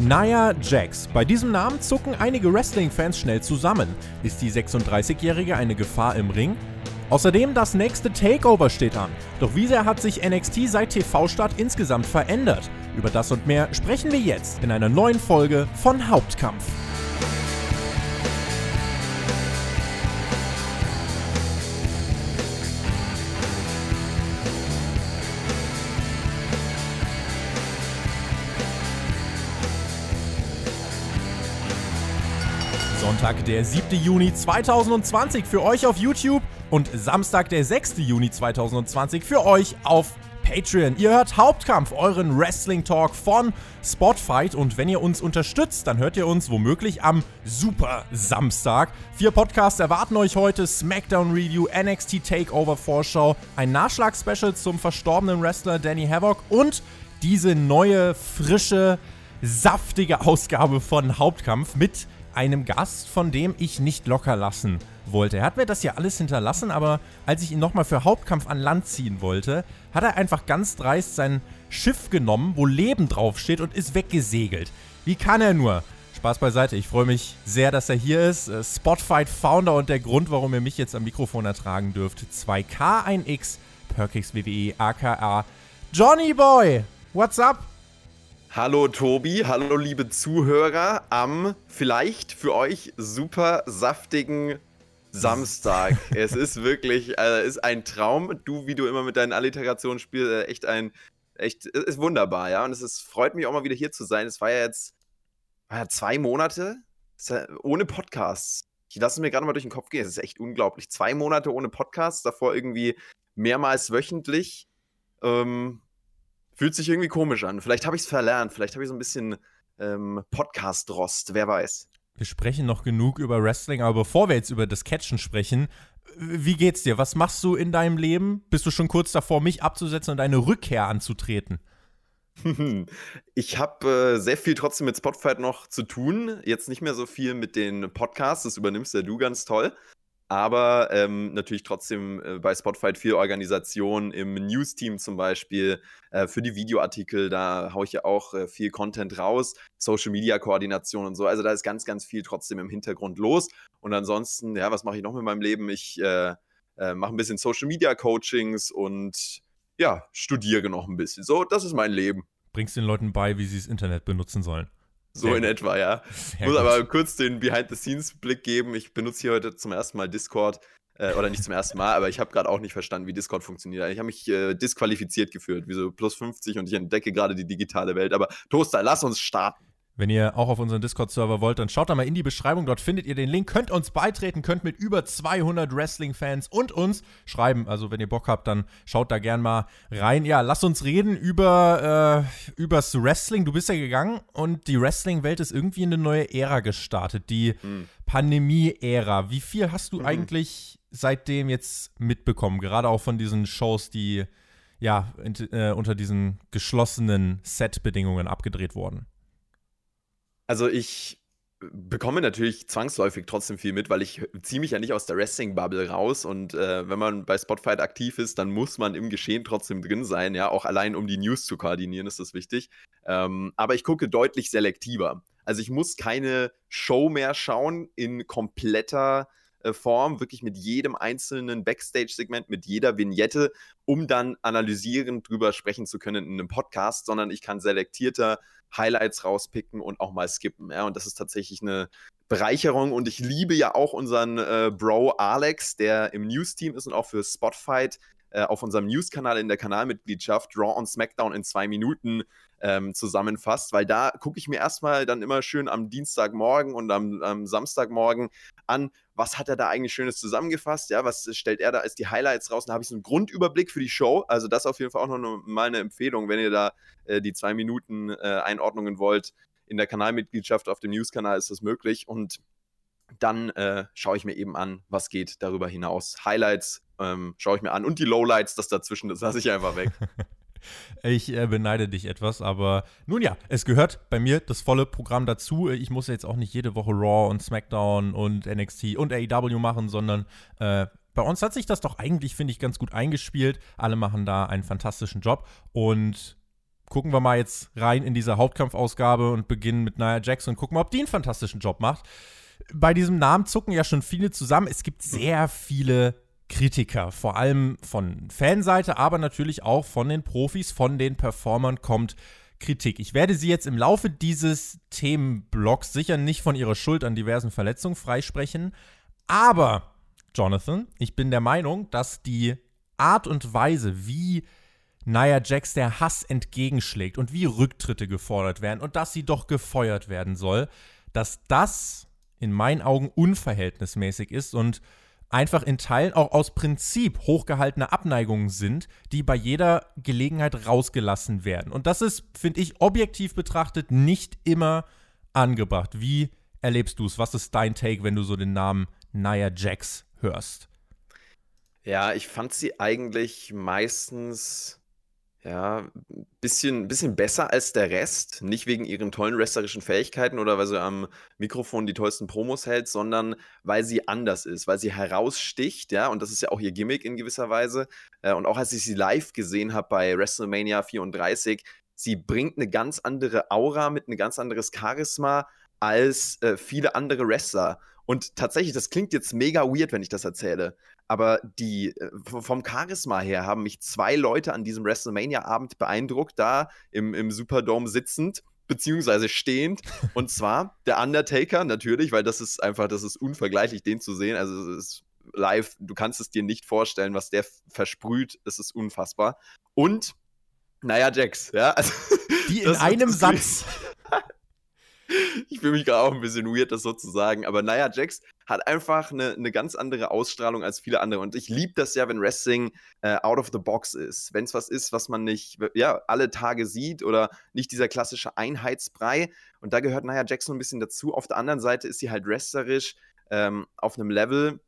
Nia Jax. Bei diesem Namen zucken einige Wrestling-Fans schnell zusammen. Ist die 36-Jährige eine Gefahr im Ring? Außerdem das nächste Takeover steht an. Doch wie sehr hat sich NXT seit TV-Start insgesamt verändert? Über das und mehr sprechen wir jetzt in einer neuen Folge von Hauptkampf. Sonntag, der 7. Juni 2020 für euch auf YouTube und Samstag, der 6. Juni 2020 für euch auf Patreon. Ihr hört Hauptkampf, euren Wrestling Talk von Spotfight. Und wenn ihr uns unterstützt, dann hört ihr uns womöglich am Super Samstag. Vier Podcasts erwarten euch heute: SmackDown Review, NXT Takeover Vorschau, ein Nachschlag-Special zum verstorbenen Wrestler Danny Havoc und diese neue, frische, saftige Ausgabe von Hauptkampf mit einem Gast, von dem ich nicht locker lassen wollte. Er hat mir das ja alles hinterlassen, aber als ich ihn nochmal für Hauptkampf an Land ziehen wollte, hat er einfach ganz dreist sein Schiff genommen, wo Leben draufsteht und ist weggesegelt. Wie kann er nur? Spaß beiseite, ich freue mich sehr, dass er hier ist. Äh, Spotfight Founder und der Grund, warum ihr mich jetzt am Mikrofon ertragen dürft. 2K1X, Perkix WWE, aka Johnny Boy. What's up? Hallo Tobi, hallo liebe Zuhörer am vielleicht für euch super saftigen Samstag. es ist wirklich, also ist ein Traum. Du, wie du immer mit deinen Alliterationen spielst, äh, echt ein, echt, ist wunderbar, ja. Und es ist, freut mich auch mal wieder hier zu sein. Es war ja jetzt war ja zwei Monate ohne Podcasts. Ich lasse mir gerade mal durch den Kopf gehen. Es ist echt unglaublich. Zwei Monate ohne Podcasts, davor irgendwie mehrmals wöchentlich. Ähm, Fühlt sich irgendwie komisch an. Vielleicht habe ich es verlernt. Vielleicht habe ich so ein bisschen ähm, Podcast-Rost. Wer weiß. Wir sprechen noch genug über Wrestling, aber bevor wir jetzt über das Catchen sprechen, wie geht's dir? Was machst du in deinem Leben? Bist du schon kurz davor, mich abzusetzen und eine Rückkehr anzutreten? Ich habe äh, sehr viel trotzdem mit Spotfight noch zu tun. Jetzt nicht mehr so viel mit den Podcasts. Das übernimmst ja du ganz toll aber ähm, natürlich trotzdem äh, bei Spotify viel Organisation im News-Team zum Beispiel. Äh, für die Videoartikel, da haue ich ja auch äh, viel Content raus, Social-Media-Koordination und so. Also da ist ganz, ganz viel trotzdem im Hintergrund los. Und ansonsten, ja, was mache ich noch mit meinem Leben? Ich äh, äh, mache ein bisschen Social-Media-Coachings und ja, studiere noch ein bisschen. So, das ist mein Leben. Bringst den Leuten bei, wie sie das Internet benutzen sollen. So in etwa, ja. Ich muss gut. aber kurz den Behind-the-Scenes-Blick geben. Ich benutze hier heute zum ersten Mal Discord. Äh, oder nicht zum ersten Mal, aber ich habe gerade auch nicht verstanden, wie Discord funktioniert. Ich habe mich äh, disqualifiziert gefühlt, wie so plus 50 und ich entdecke gerade die digitale Welt. Aber Toaster, lass uns starten. Wenn ihr auch auf unseren Discord-Server wollt, dann schaut da mal in die Beschreibung. Dort findet ihr den Link. Könnt uns beitreten, könnt mit über 200 Wrestling-Fans und uns schreiben. Also, wenn ihr Bock habt, dann schaut da gern mal rein. Ja, lasst uns reden über äh, übers Wrestling. Du bist ja gegangen und die Wrestling-Welt ist irgendwie in eine neue Ära gestartet. Die mhm. Pandemie-Ära. Wie viel hast du mhm. eigentlich seitdem jetzt mitbekommen? Gerade auch von diesen Shows, die ja in, äh, unter diesen geschlossenen Set-Bedingungen abgedreht wurden. Also ich bekomme natürlich zwangsläufig trotzdem viel mit, weil ich ziehe mich ja nicht aus der Wrestling-Bubble raus und äh, wenn man bei Spotfight aktiv ist, dann muss man im Geschehen trotzdem drin sein, ja, auch allein um die News zu koordinieren, ist das wichtig. Ähm, aber ich gucke deutlich selektiver. Also ich muss keine Show mehr schauen in kompletter Form, wirklich mit jedem einzelnen Backstage-Segment, mit jeder Vignette, um dann analysierend drüber sprechen zu können in einem Podcast, sondern ich kann selektierter Highlights rauspicken und auch mal skippen. Ja, und das ist tatsächlich eine Bereicherung. Und ich liebe ja auch unseren äh, Bro Alex, der im News-Team ist und auch für Spotfight äh, auf unserem News-Kanal in der Kanalmitgliedschaft Raw und SmackDown in zwei Minuten ähm, zusammenfasst, weil da gucke ich mir erstmal dann immer schön am Dienstagmorgen und am, am, Samstagmorgen an, was hat er da eigentlich Schönes zusammengefasst, ja, was stellt er da als die Highlights raus, da habe ich so einen Grundüberblick für die Show, also das auf jeden Fall auch noch mal eine Empfehlung, wenn ihr da äh, die zwei Minuten äh, Einordnungen wollt, in der Kanalmitgliedschaft auf dem News-Kanal ist das möglich. Und dann äh, schaue ich mir eben an, was geht darüber hinaus. Highlights ähm, schaue ich mir an. Und die Lowlights, das dazwischen, das lasse ich einfach weg. Ich äh, beneide dich etwas, aber nun ja, es gehört bei mir das volle Programm dazu. Ich muss jetzt auch nicht jede Woche Raw und SmackDown und NXT und AEW machen, sondern äh, bei uns hat sich das doch eigentlich, finde ich, ganz gut eingespielt. Alle machen da einen fantastischen Job und gucken wir mal jetzt rein in diese Hauptkampfausgabe und beginnen mit Nia Jax und gucken mal, ob die einen fantastischen Job macht. Bei diesem Namen zucken ja schon viele zusammen. Es gibt sehr viele Kritiker, vor allem von Fanseite, aber natürlich auch von den Profis, von den Performern kommt Kritik. Ich werde Sie jetzt im Laufe dieses Themenblocks sicher nicht von Ihrer Schuld an diversen Verletzungen freisprechen, aber Jonathan, ich bin der Meinung, dass die Art und Weise, wie Nia Jax der Hass entgegenschlägt und wie Rücktritte gefordert werden und dass sie doch gefeuert werden soll, dass das in meinen Augen unverhältnismäßig ist und einfach in Teilen auch aus Prinzip hochgehaltene Abneigungen sind, die bei jeder Gelegenheit rausgelassen werden. Und das ist, finde ich, objektiv betrachtet nicht immer angebracht. Wie erlebst du es? Was ist dein Take, wenn du so den Namen Nia Jax hörst? Ja, ich fand sie eigentlich meistens ja, bisschen, bisschen besser als der Rest. Nicht wegen ihren tollen wrestlerischen Fähigkeiten oder weil sie am Mikrofon die tollsten Promos hält, sondern weil sie anders ist, weil sie heraussticht, ja, und das ist ja auch ihr Gimmick in gewisser Weise. Äh, und auch als ich sie live gesehen habe bei WrestleMania 34, sie bringt eine ganz andere Aura mit, ein ganz anderes Charisma als äh, viele andere Wrestler. Und tatsächlich, das klingt jetzt mega weird, wenn ich das erzähle. Aber die äh, vom Charisma her haben mich zwei Leute an diesem WrestleMania-Abend beeindruckt, da im, im Superdome sitzend, beziehungsweise stehend. Und zwar der Undertaker natürlich, weil das ist einfach, das ist unvergleichlich, den zu sehen. Also es ist live, du kannst es dir nicht vorstellen, was der versprüht. Es ist unfassbar. Und naja, Jax, ja. Also, die in einem Satz. ich fühle mich gerade auch ein bisschen weird, das so zu sagen. Aber naja, Jax hat einfach eine, eine ganz andere Ausstrahlung als viele andere. Und ich liebe das ja, wenn Wrestling äh, out of the box ist. Wenn es was ist, was man nicht ja, alle Tage sieht oder nicht dieser klassische Einheitsbrei. Und da gehört Nia Jax so ein bisschen dazu. Auf der anderen Seite ist sie halt wrestlerisch ähm, auf einem Level,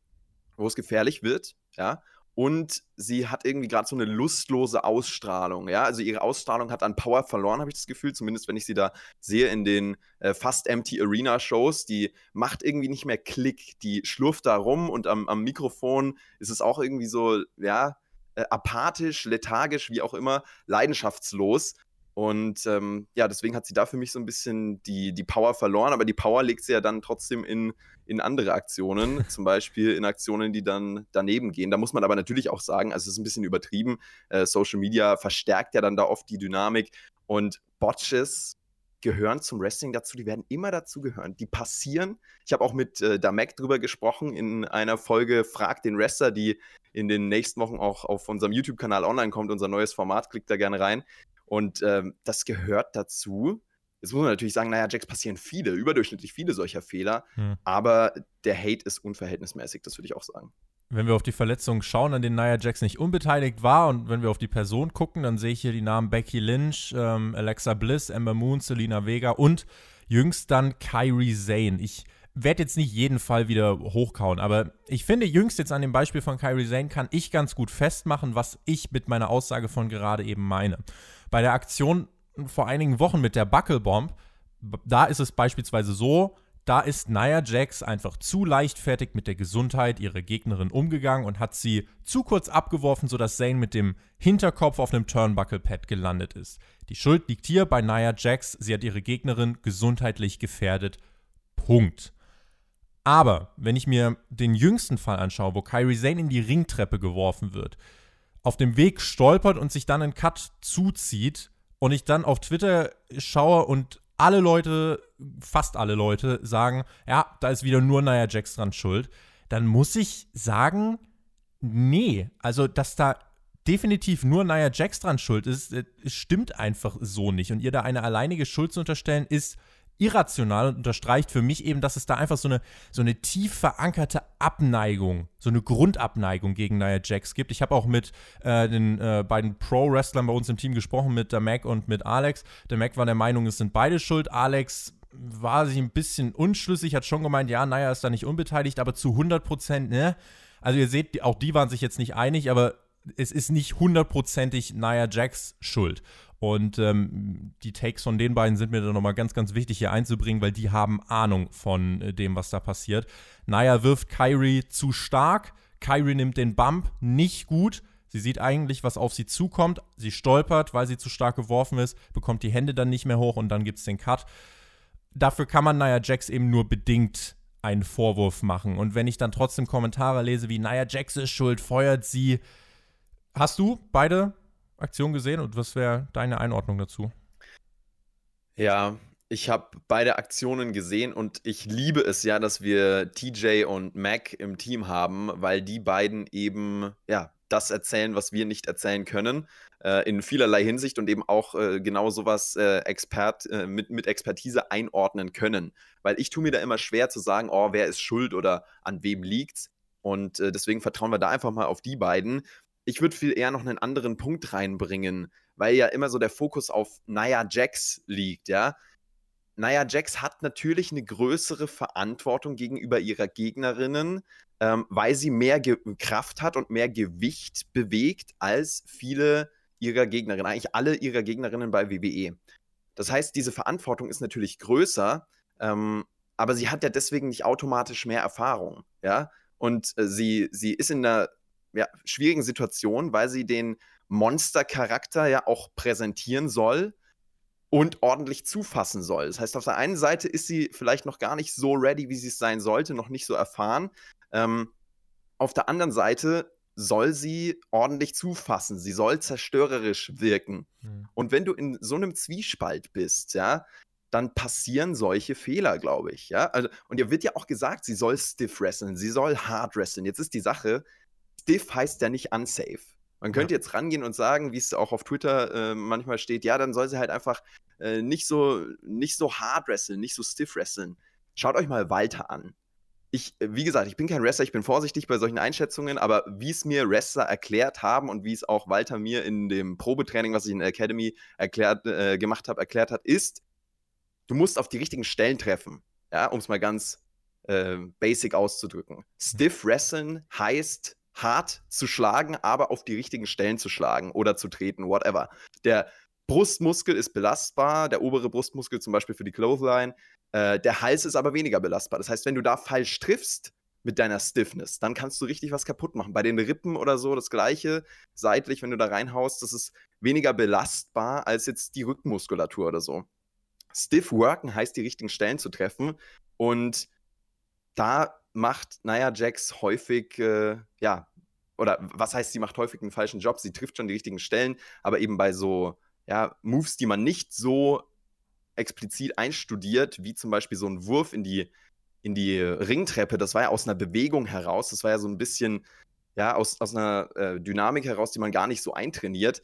wo es gefährlich wird. Ja, und sie hat irgendwie gerade so eine lustlose Ausstrahlung. Ja, also ihre Ausstrahlung hat an Power verloren, habe ich das Gefühl. Zumindest wenn ich sie da sehe in den äh, fast empty Arena Shows. Die macht irgendwie nicht mehr Klick. Die schlurft da rum und am, am Mikrofon ist es auch irgendwie so, ja, äh, apathisch, lethargisch, wie auch immer, leidenschaftslos. Und ähm, ja, deswegen hat sie da für mich so ein bisschen die, die Power verloren, aber die Power legt sie ja dann trotzdem in, in andere Aktionen, zum Beispiel in Aktionen, die dann daneben gehen. Da muss man aber natürlich auch sagen, also es ist ein bisschen übertrieben, äh, Social Media verstärkt ja dann da oft die Dynamik und Botches gehören zum Wrestling dazu, die werden immer dazu gehören. Die passieren. Ich habe auch mit äh, Damek drüber gesprochen in einer Folge Frag den Wrestler, die in den nächsten Wochen auch auf unserem YouTube-Kanal online kommt, unser neues Format, klickt da gerne rein. Und ähm, das gehört dazu. Jetzt muss man natürlich sagen, naja, Jacks passieren viele, überdurchschnittlich viele solcher Fehler, hm. aber der Hate ist unverhältnismäßig, das würde ich auch sagen. Wenn wir auf die Verletzungen schauen, an denen Nia Jax nicht unbeteiligt war und wenn wir auf die Person gucken, dann sehe ich hier die Namen Becky Lynch, ähm, Alexa Bliss, Ember Moon, Selena Vega und jüngst dann Kyrie Zane. Ich werde jetzt nicht jeden Fall wieder hochkauen, aber ich finde, jüngst jetzt an dem Beispiel von Kyrie Zane kann ich ganz gut festmachen, was ich mit meiner Aussage von gerade eben meine. Bei der Aktion vor einigen Wochen mit der Buckelbomb, da ist es beispielsweise so, da ist Nia Jax einfach zu leichtfertig mit der Gesundheit ihrer Gegnerin umgegangen und hat sie zu kurz abgeworfen, sodass Zane mit dem Hinterkopf auf einem Turnbuckle-Pad gelandet ist. Die Schuld liegt hier bei Nia Jax. Sie hat ihre Gegnerin gesundheitlich gefährdet. Punkt. Aber wenn ich mir den jüngsten Fall anschaue, wo Kyrie Zane in die Ringtreppe geworfen wird, auf dem Weg stolpert und sich dann einen Cut zuzieht und ich dann auf Twitter schaue und alle Leute, fast alle Leute sagen, ja, da ist wieder nur Nia Jax dran schuld, dann muss ich sagen, nee, also dass da definitiv nur Nia Jax dran schuld ist, äh, stimmt einfach so nicht. Und ihr da eine alleinige Schuld zu unterstellen, ist irrational und unterstreicht für mich eben, dass es da einfach so eine, so eine tief verankerte Abneigung, so eine Grundabneigung gegen Nia Jax gibt. Ich habe auch mit äh, den äh, beiden Pro-Wrestlern bei uns im Team gesprochen, mit der Mac und mit Alex. Der Mac war der Meinung, es sind beide schuld. Alex war sich ein bisschen unschlüssig, hat schon gemeint, ja, Nia ist da nicht unbeteiligt, aber zu 100 Prozent, ne? Also ihr seht, auch die waren sich jetzt nicht einig, aber es ist nicht hundertprozentig Nia Jax Schuld. Und ähm, die Takes von den beiden sind mir dann nochmal ganz, ganz wichtig hier einzubringen, weil die haben Ahnung von äh, dem, was da passiert. Naya wirft Kyrie zu stark. Kyrie nimmt den Bump nicht gut. Sie sieht eigentlich, was auf sie zukommt. Sie stolpert, weil sie zu stark geworfen ist, bekommt die Hände dann nicht mehr hoch und dann gibt es den Cut. Dafür kann man Nia Jax eben nur bedingt einen Vorwurf machen. Und wenn ich dann trotzdem Kommentare lese wie Nia Jax ist schuld, feuert sie. Hast du beide Aktionen gesehen und was wäre deine Einordnung dazu? Ja, ich habe beide Aktionen gesehen und ich liebe es ja, dass wir TJ und Mac im Team haben, weil die beiden eben ja das erzählen, was wir nicht erzählen können, äh, in vielerlei Hinsicht und eben auch äh, genau sowas äh, Expert, äh, mit, mit Expertise einordnen können. Weil ich tue mir da immer schwer zu sagen, oh, wer ist schuld oder an wem liegt's. Und äh, deswegen vertrauen wir da einfach mal auf die beiden. Ich würde viel eher noch einen anderen Punkt reinbringen, weil ja immer so der Fokus auf Naya Jax liegt, ja. Naya Jax hat natürlich eine größere Verantwortung gegenüber ihrer Gegnerinnen, ähm, weil sie mehr Ge Kraft hat und mehr Gewicht bewegt als viele ihrer Gegnerinnen, eigentlich alle ihrer Gegnerinnen bei WWE. Das heißt, diese Verantwortung ist natürlich größer, ähm, aber sie hat ja deswegen nicht automatisch mehr Erfahrung, ja. Und äh, sie, sie ist in einer ja, schwierigen Situation, weil sie den Monstercharakter ja auch präsentieren soll und ordentlich zufassen soll. Das heißt, auf der einen Seite ist sie vielleicht noch gar nicht so ready, wie sie es sein sollte, noch nicht so erfahren. Ähm, auf der anderen Seite soll sie ordentlich zufassen, sie soll zerstörerisch wirken. Mhm. Und wenn du in so einem Zwiespalt bist, ja, dann passieren solche Fehler, glaube ich, ja. Also, und ihr wird ja auch gesagt, sie soll stiff wresteln, sie soll hard wresteln. Jetzt ist die Sache, stiff heißt ja nicht unsafe. Man könnte ja. jetzt rangehen und sagen, wie es auch auf Twitter äh, manchmal steht, ja, dann soll sie halt einfach äh, nicht, so, nicht so hard wresteln, nicht so stiff wresteln. Schaut euch mal Walter an. Ich, äh, wie gesagt, ich bin kein Wrestler, ich bin vorsichtig bei solchen Einschätzungen, aber wie es mir Wrestler erklärt haben und wie es auch Walter mir in dem Probetraining, was ich in der Academy erklärt, äh, gemacht habe, erklärt hat, ist, du musst auf die richtigen Stellen treffen. Ja, um es mal ganz äh, basic auszudrücken. Stiff Wrestling heißt, hart zu schlagen, aber auf die richtigen Stellen zu schlagen oder zu treten, whatever. Der Brustmuskel ist belastbar, der obere Brustmuskel zum Beispiel für die Clothesline. Äh, der Hals ist aber weniger belastbar. Das heißt, wenn du da falsch triffst mit deiner Stiffness, dann kannst du richtig was kaputt machen. Bei den Rippen oder so das gleiche, seitlich, wenn du da reinhaust, das ist weniger belastbar als jetzt die Rückenmuskulatur oder so. Stiff worken heißt, die richtigen Stellen zu treffen. Und da macht Naya Jax häufig, äh, ja, oder was heißt, sie macht häufig einen falschen Job, sie trifft schon die richtigen Stellen, aber eben bei so, ja, Moves, die man nicht so explizit einstudiert, wie zum Beispiel so ein Wurf in die, in die Ringtreppe, das war ja aus einer Bewegung heraus, das war ja so ein bisschen, ja, aus, aus einer äh, Dynamik heraus, die man gar nicht so eintrainiert,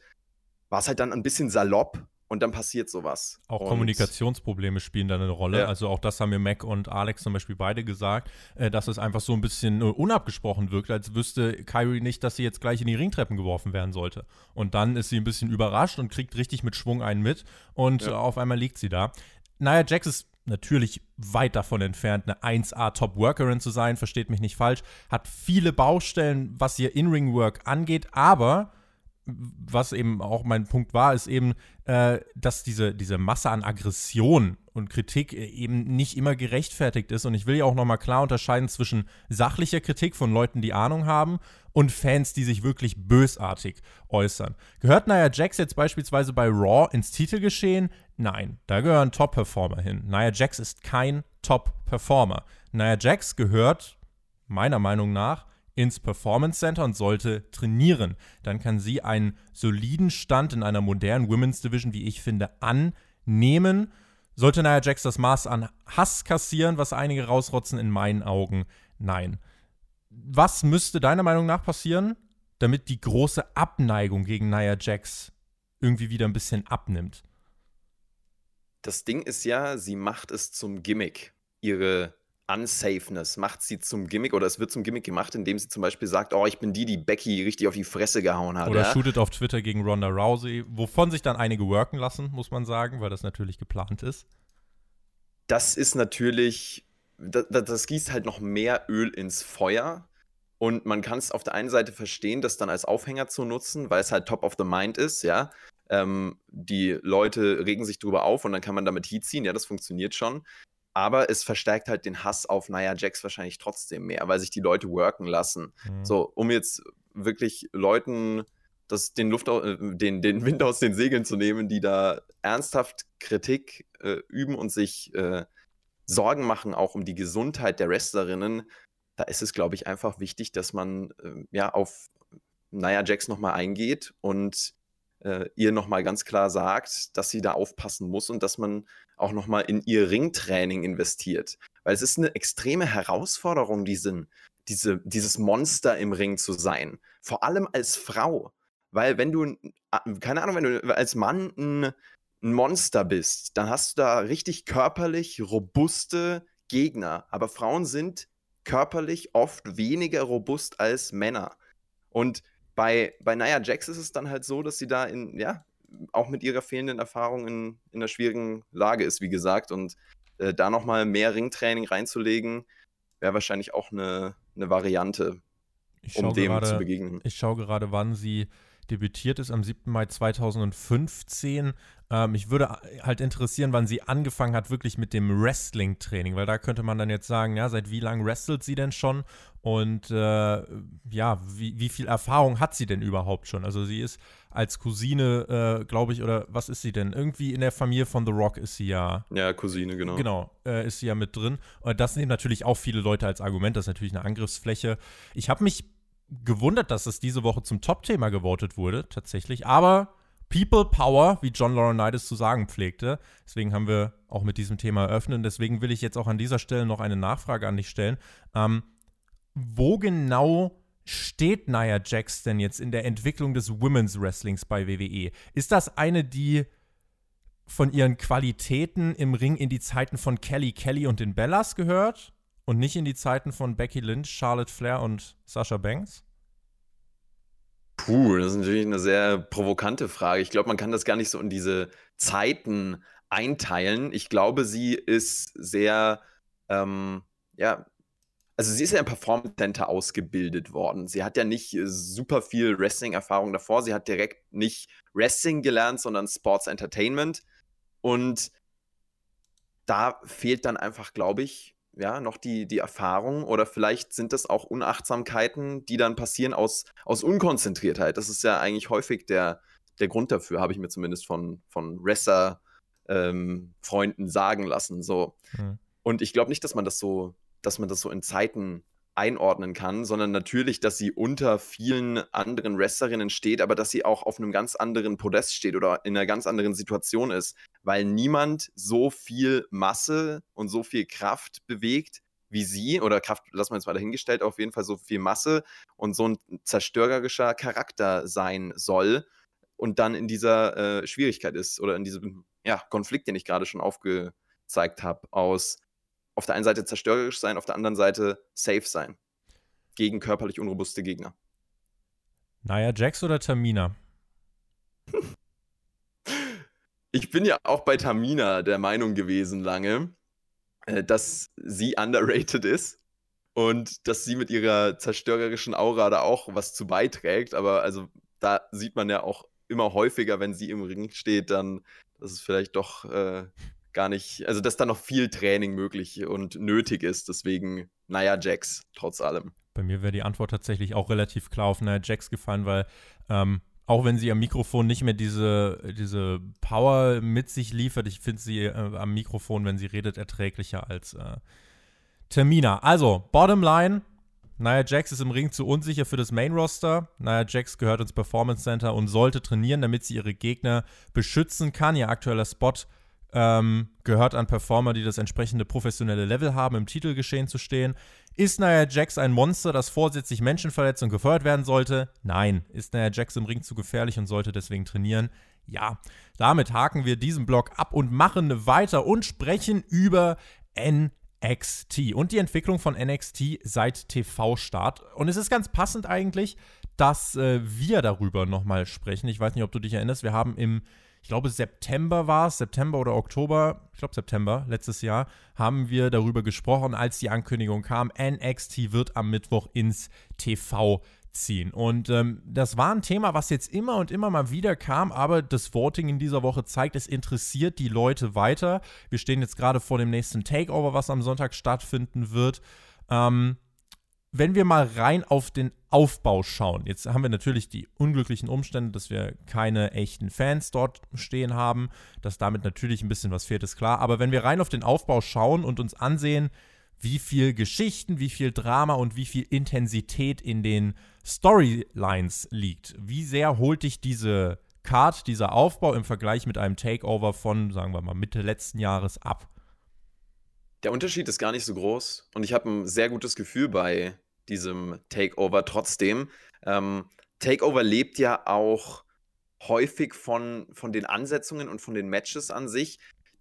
war es halt dann ein bisschen salopp und dann passiert sowas. Auch und Kommunikationsprobleme spielen da eine Rolle. Ja. Also auch das haben mir Mac und Alex zum Beispiel beide gesagt, äh, dass es einfach so ein bisschen äh, unabgesprochen wirkt, als wüsste Kyrie nicht, dass sie jetzt gleich in die Ringtreppen geworfen werden sollte. Und dann ist sie ein bisschen überrascht und kriegt richtig mit Schwung einen mit und ja. auf einmal liegt sie da. Naja, Jax ist natürlich weit davon entfernt, eine 1A Top-Workerin zu sein, versteht mich nicht falsch, hat viele Baustellen, was ihr In-Ring-Work angeht, aber was eben auch mein Punkt war, ist eben, äh, dass diese, diese Masse an Aggression und Kritik eben nicht immer gerechtfertigt ist. Und ich will ja auch nochmal klar unterscheiden zwischen sachlicher Kritik von Leuten, die Ahnung haben, und Fans, die sich wirklich bösartig äußern. Gehört Nia Jax jetzt beispielsweise bei Raw ins Titelgeschehen? Nein, da gehören Top-Performer hin. Nia Jax ist kein Top-Performer. Nia Jax gehört, meiner Meinung nach, ins Performance Center und sollte trainieren. Dann kann sie einen soliden Stand in einer modernen Women's Division, wie ich finde, annehmen. Sollte Nia Jax das Maß an Hass kassieren, was einige rausrotzen, in meinen Augen nein. Was müsste deiner Meinung nach passieren, damit die große Abneigung gegen Nia Jax irgendwie wieder ein bisschen abnimmt? Das Ding ist ja, sie macht es zum Gimmick, ihre Unsafeness macht sie zum Gimmick oder es wird zum Gimmick gemacht, indem sie zum Beispiel sagt, oh, ich bin die, die Becky richtig auf die Fresse gehauen hat. Oder ja? shootet auf Twitter gegen Ronda Rousey, wovon sich dann einige worken lassen, muss man sagen, weil das natürlich geplant ist. Das ist natürlich, das, das gießt halt noch mehr Öl ins Feuer. Und man kann es auf der einen Seite verstehen, das dann als Aufhänger zu nutzen, weil es halt top of the mind ist, ja. Ähm, die Leute regen sich drüber auf und dann kann man damit Heat ziehen, ja, das funktioniert schon aber es verstärkt halt den Hass auf Nia Jax wahrscheinlich trotzdem mehr, weil sich die Leute worken lassen. Mhm. So, um jetzt wirklich Leuten das, den, Luft, äh, den, den Wind aus den Segeln zu nehmen, die da ernsthaft Kritik äh, üben und sich äh, Sorgen machen, auch um die Gesundheit der Wrestlerinnen. Da ist es, glaube ich, einfach wichtig, dass man äh, ja auf Nia Jax nochmal eingeht und äh, ihr nochmal ganz klar sagt, dass sie da aufpassen muss und dass man auch nochmal in ihr Ringtraining investiert. Weil es ist eine extreme Herausforderung, diesen, diese, dieses Monster im Ring zu sein. Vor allem als Frau. Weil wenn du, keine Ahnung, wenn du als Mann ein, ein Monster bist, dann hast du da richtig körperlich robuste Gegner. Aber Frauen sind körperlich oft weniger robust als Männer. Und bei, bei Nia Jax ist es dann halt so, dass sie da in, ja, auch mit ihrer fehlenden Erfahrung in, in einer schwierigen Lage ist, wie gesagt. Und äh, da nochmal mehr Ringtraining reinzulegen, wäre wahrscheinlich auch eine, eine Variante, um dem grade, zu begegnen. Ich schaue gerade, wann sie debütiert ist, am 7. Mai 2015. Ähm, mich würde halt interessieren, wann sie angefangen hat, wirklich mit dem Wrestling-Training, weil da könnte man dann jetzt sagen, ja, seit wie lang wrestelt sie denn schon und äh, ja, wie, wie viel Erfahrung hat sie denn überhaupt schon? Also sie ist als Cousine, äh, glaube ich, oder was ist sie denn? Irgendwie in der Familie von The Rock ist sie ja. Ja, Cousine, genau. Genau, äh, ist sie ja mit drin. Und das nehmen natürlich auch viele Leute als Argument, das ist natürlich eine Angriffsfläche. Ich habe mich gewundert, dass es diese Woche zum Top-Thema gewotet wurde, tatsächlich. Aber People Power, wie John Laurinaitis zu sagen pflegte. Deswegen haben wir auch mit diesem Thema eröffnet. Deswegen will ich jetzt auch an dieser Stelle noch eine Nachfrage an dich stellen. Ähm, wo genau steht Nia Jax denn jetzt in der Entwicklung des Women's Wrestlings bei WWE? Ist das eine, die von ihren Qualitäten im Ring in die Zeiten von Kelly Kelly und den Bellas gehört und nicht in die Zeiten von Becky Lynch, Charlotte Flair und Sasha Banks? Puh, das ist natürlich eine sehr provokante Frage. Ich glaube, man kann das gar nicht so in diese Zeiten einteilen. Ich glaube, sie ist sehr, ähm, ja, also sie ist ja im Performance Center ausgebildet worden. Sie hat ja nicht äh, super viel Wrestling-Erfahrung davor. Sie hat direkt nicht Wrestling gelernt, sondern Sports Entertainment. Und da fehlt dann einfach, glaube ich, ja, noch die, die Erfahrung oder vielleicht sind das auch Unachtsamkeiten, die dann passieren aus, aus Unkonzentriertheit. Das ist ja eigentlich häufig der, der Grund dafür, habe ich mir zumindest von, von Wrestler-Freunden ähm, sagen lassen. So. Mhm. Und ich glaube nicht, dass man das so, dass man das so in Zeiten einordnen kann, sondern natürlich, dass sie unter vielen anderen Wrestlerinnen steht, aber dass sie auch auf einem ganz anderen Podest steht oder in einer ganz anderen Situation ist, weil niemand so viel Masse und so viel Kraft bewegt wie sie, oder Kraft, lassen wir jetzt mal dahingestellt, auf jeden Fall so viel Masse und so ein zerstörerischer Charakter sein soll und dann in dieser äh, Schwierigkeit ist oder in diesem ja, Konflikt, den ich gerade schon aufgezeigt habe, aus auf der einen Seite zerstörerisch sein, auf der anderen Seite safe sein. Gegen körperlich unrobuste Gegner. Naja, Jax oder Tamina? Ich bin ja auch bei Tamina der Meinung gewesen lange, äh, dass sie underrated ist und dass sie mit ihrer zerstörerischen Aura da auch was zu beiträgt. Aber also da sieht man ja auch immer häufiger, wenn sie im Ring steht, dann, dass es vielleicht doch äh, gar nicht, also dass da noch viel Training möglich und nötig ist. Deswegen Naya Jax, trotz allem. Bei mir wäre die Antwort tatsächlich auch relativ klar auf Naya Jax gefallen, weil ähm, auch wenn sie am Mikrofon nicht mehr diese, diese Power mit sich liefert, ich finde sie äh, am Mikrofon, wenn sie redet, erträglicher als äh, Termina. Also, bottom line, Nia Jax ist im Ring zu unsicher für das Main-Roster. Nia Jax gehört ins Performance Center und sollte trainieren, damit sie ihre Gegner beschützen kann. Ihr aktueller Spot ähm, gehört an Performer, die das entsprechende professionelle Level haben, im Titelgeschehen zu stehen. Ist Nia Jax ein Monster, das vorsätzlich Menschen verletzt und gefeuert werden sollte? Nein. Ist Nia Jax im Ring zu gefährlich und sollte deswegen trainieren? Ja. Damit haken wir diesen Block ab und machen weiter und sprechen über NXT und die Entwicklung von NXT seit TV-Start. Und es ist ganz passend eigentlich, dass äh, wir darüber nochmal sprechen. Ich weiß nicht, ob du dich erinnerst, wir haben im ich glaube, September war es, September oder Oktober, ich glaube September letztes Jahr, haben wir darüber gesprochen, als die Ankündigung kam, NXT wird am Mittwoch ins TV ziehen. Und ähm, das war ein Thema, was jetzt immer und immer mal wieder kam, aber das Voting in dieser Woche zeigt, es interessiert die Leute weiter. Wir stehen jetzt gerade vor dem nächsten Takeover, was am Sonntag stattfinden wird. Ähm, wenn wir mal rein auf den Aufbau schauen, jetzt haben wir natürlich die unglücklichen Umstände, dass wir keine echten Fans dort stehen haben, dass damit natürlich ein bisschen was fehlt, ist klar. Aber wenn wir rein auf den Aufbau schauen und uns ansehen, wie viel Geschichten, wie viel Drama und wie viel Intensität in den Storylines liegt, wie sehr holt dich diese Card, dieser Aufbau im Vergleich mit einem Takeover von, sagen wir mal, Mitte letzten Jahres ab? Der Unterschied ist gar nicht so groß und ich habe ein sehr gutes Gefühl bei diesem Takeover trotzdem. Ähm, Takeover lebt ja auch häufig von, von den Ansetzungen und von den Matches an sich.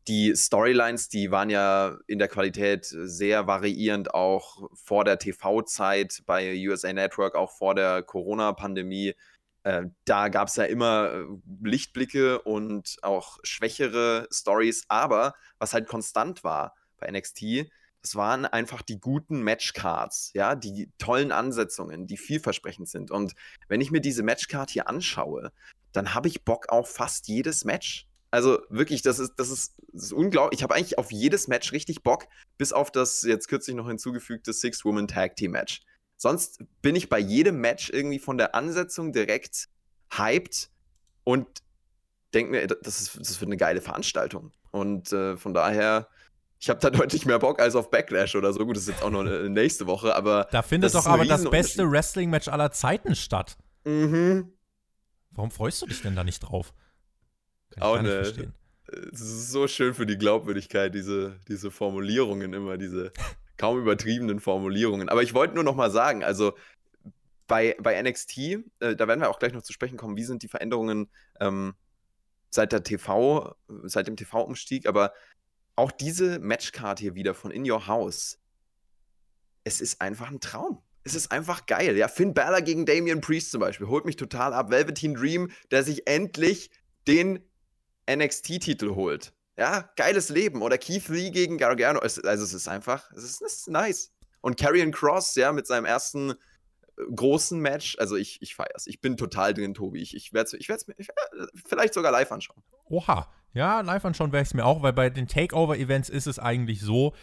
Die Storylines, die waren ja in der Qualität sehr variierend, auch vor der TV-Zeit bei USA Network, auch vor der Corona-Pandemie. Äh, da gab es ja immer äh, Lichtblicke und auch schwächere Stories, aber was halt konstant war, bei NXT, das waren einfach die guten Matchcards, ja, die tollen Ansetzungen, die vielversprechend sind. Und wenn ich mir diese Matchcard hier anschaue, dann habe ich Bock auf fast jedes Match. Also wirklich, das ist, das ist, das ist unglaublich. Ich habe eigentlich auf jedes Match richtig Bock, bis auf das jetzt kürzlich noch hinzugefügte Six-Woman-Tag-Team-Match. Sonst bin ich bei jedem Match irgendwie von der Ansetzung direkt hyped und denke mir, das, ist, das wird eine geile Veranstaltung. Und äh, von daher ich habe da deutlich mehr Bock als auf Backlash oder so. Gut, das ist jetzt auch noch nächste Woche, aber. Da findet doch aber das beste Wrestling-Match aller Zeiten statt. Mhm. Warum freust du dich denn da nicht drauf? Kann auch ne. Verstehen. Es ist so schön für die Glaubwürdigkeit, diese, diese Formulierungen immer, diese kaum übertriebenen Formulierungen. Aber ich wollte nur noch mal sagen, also bei, bei NXT, äh, da werden wir auch gleich noch zu sprechen kommen, wie sind die Veränderungen ähm, seit der TV, seit dem TV-Umstieg, aber auch diese Matchcard hier wieder von In Your House. Es ist einfach ein Traum. Es ist einfach geil. Ja, Finn Balor gegen Damian Priest zum Beispiel holt mich total ab. Velveteen Dream, der sich endlich den NXT-Titel holt. Ja, geiles Leben. Oder Keith Lee gegen Gargano. also es ist einfach, es ist, es ist nice. Und Karrion Cross, ja, mit seinem ersten äh, großen Match. Also ich, ich feier's. Ich bin total drin, Tobi. Ich, ich werde es ich werd's, ich, vielleicht sogar live anschauen. Oha, ja, live anschauen wäre ich es mir auch, weil bei den Takeover-Events ist es eigentlich so,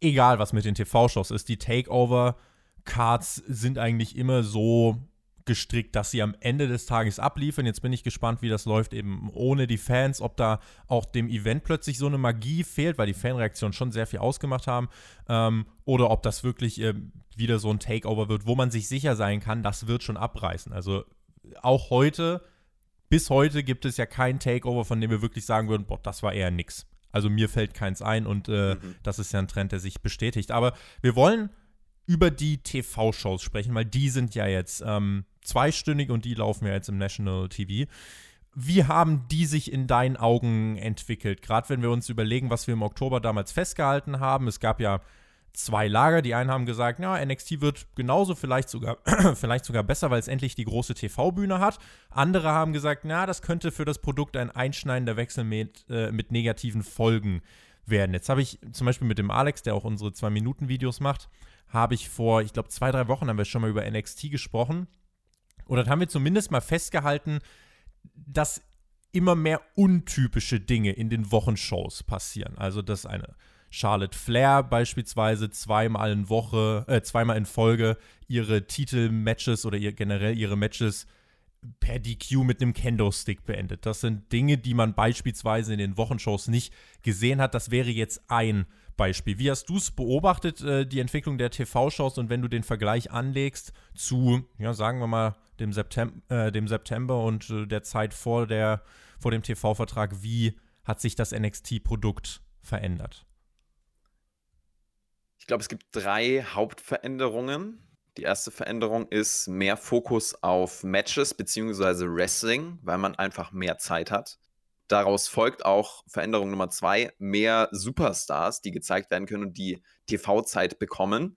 egal was mit den TV-Shows ist, die Takeover-Cards sind eigentlich immer so gestrickt, dass sie am Ende des Tages abliefern. Jetzt bin ich gespannt, wie das läuft, eben ohne die Fans, ob da auch dem Event plötzlich so eine Magie fehlt, weil die Fanreaktionen schon sehr viel ausgemacht haben, ähm, oder ob das wirklich äh, wieder so ein Takeover wird, wo man sich sicher sein kann, das wird schon abreißen. Also auch heute bis heute gibt es ja kein Takeover, von dem wir wirklich sagen würden, boah, das war eher nix. Also mir fällt keins ein und äh, mhm. das ist ja ein Trend, der sich bestätigt. Aber wir wollen über die TV-Shows sprechen, weil die sind ja jetzt ähm, zweistündig und die laufen ja jetzt im National TV. Wie haben die sich in deinen Augen entwickelt? Gerade wenn wir uns überlegen, was wir im Oktober damals festgehalten haben. Es gab ja zwei Lager. Die einen haben gesagt, ja, NXT wird genauso, vielleicht sogar, vielleicht sogar besser, weil es endlich die große TV-Bühne hat. Andere haben gesagt, na, das könnte für das Produkt ein einschneidender Wechsel mit, äh, mit negativen Folgen werden. Jetzt habe ich zum Beispiel mit dem Alex, der auch unsere Zwei-Minuten-Videos macht, habe ich vor, ich glaube, zwei, drei Wochen haben wir schon mal über NXT gesprochen. Dann haben wir zumindest mal festgehalten, dass immer mehr untypische Dinge in den Wochenshows passieren. Also, dass eine Charlotte Flair beispielsweise zweimal in Woche, äh, zweimal in Folge ihre Titelmatches oder ihr, generell ihre Matches per DQ mit einem Kendo-Stick beendet. Das sind Dinge, die man beispielsweise in den Wochenshows nicht gesehen hat. Das wäre jetzt ein Beispiel. Wie hast du es beobachtet, äh, die Entwicklung der TV-Shows und wenn du den Vergleich anlegst zu, ja, sagen wir mal, dem, Septem äh, dem September und äh, der Zeit vor, der, vor dem TV-Vertrag, wie hat sich das NXT-Produkt verändert? Glaube, es gibt drei Hauptveränderungen. Die erste Veränderung ist mehr Fokus auf Matches bzw. Wrestling, weil man einfach mehr Zeit hat. Daraus folgt auch Veränderung Nummer zwei, mehr Superstars, die gezeigt werden können und die TV-Zeit bekommen.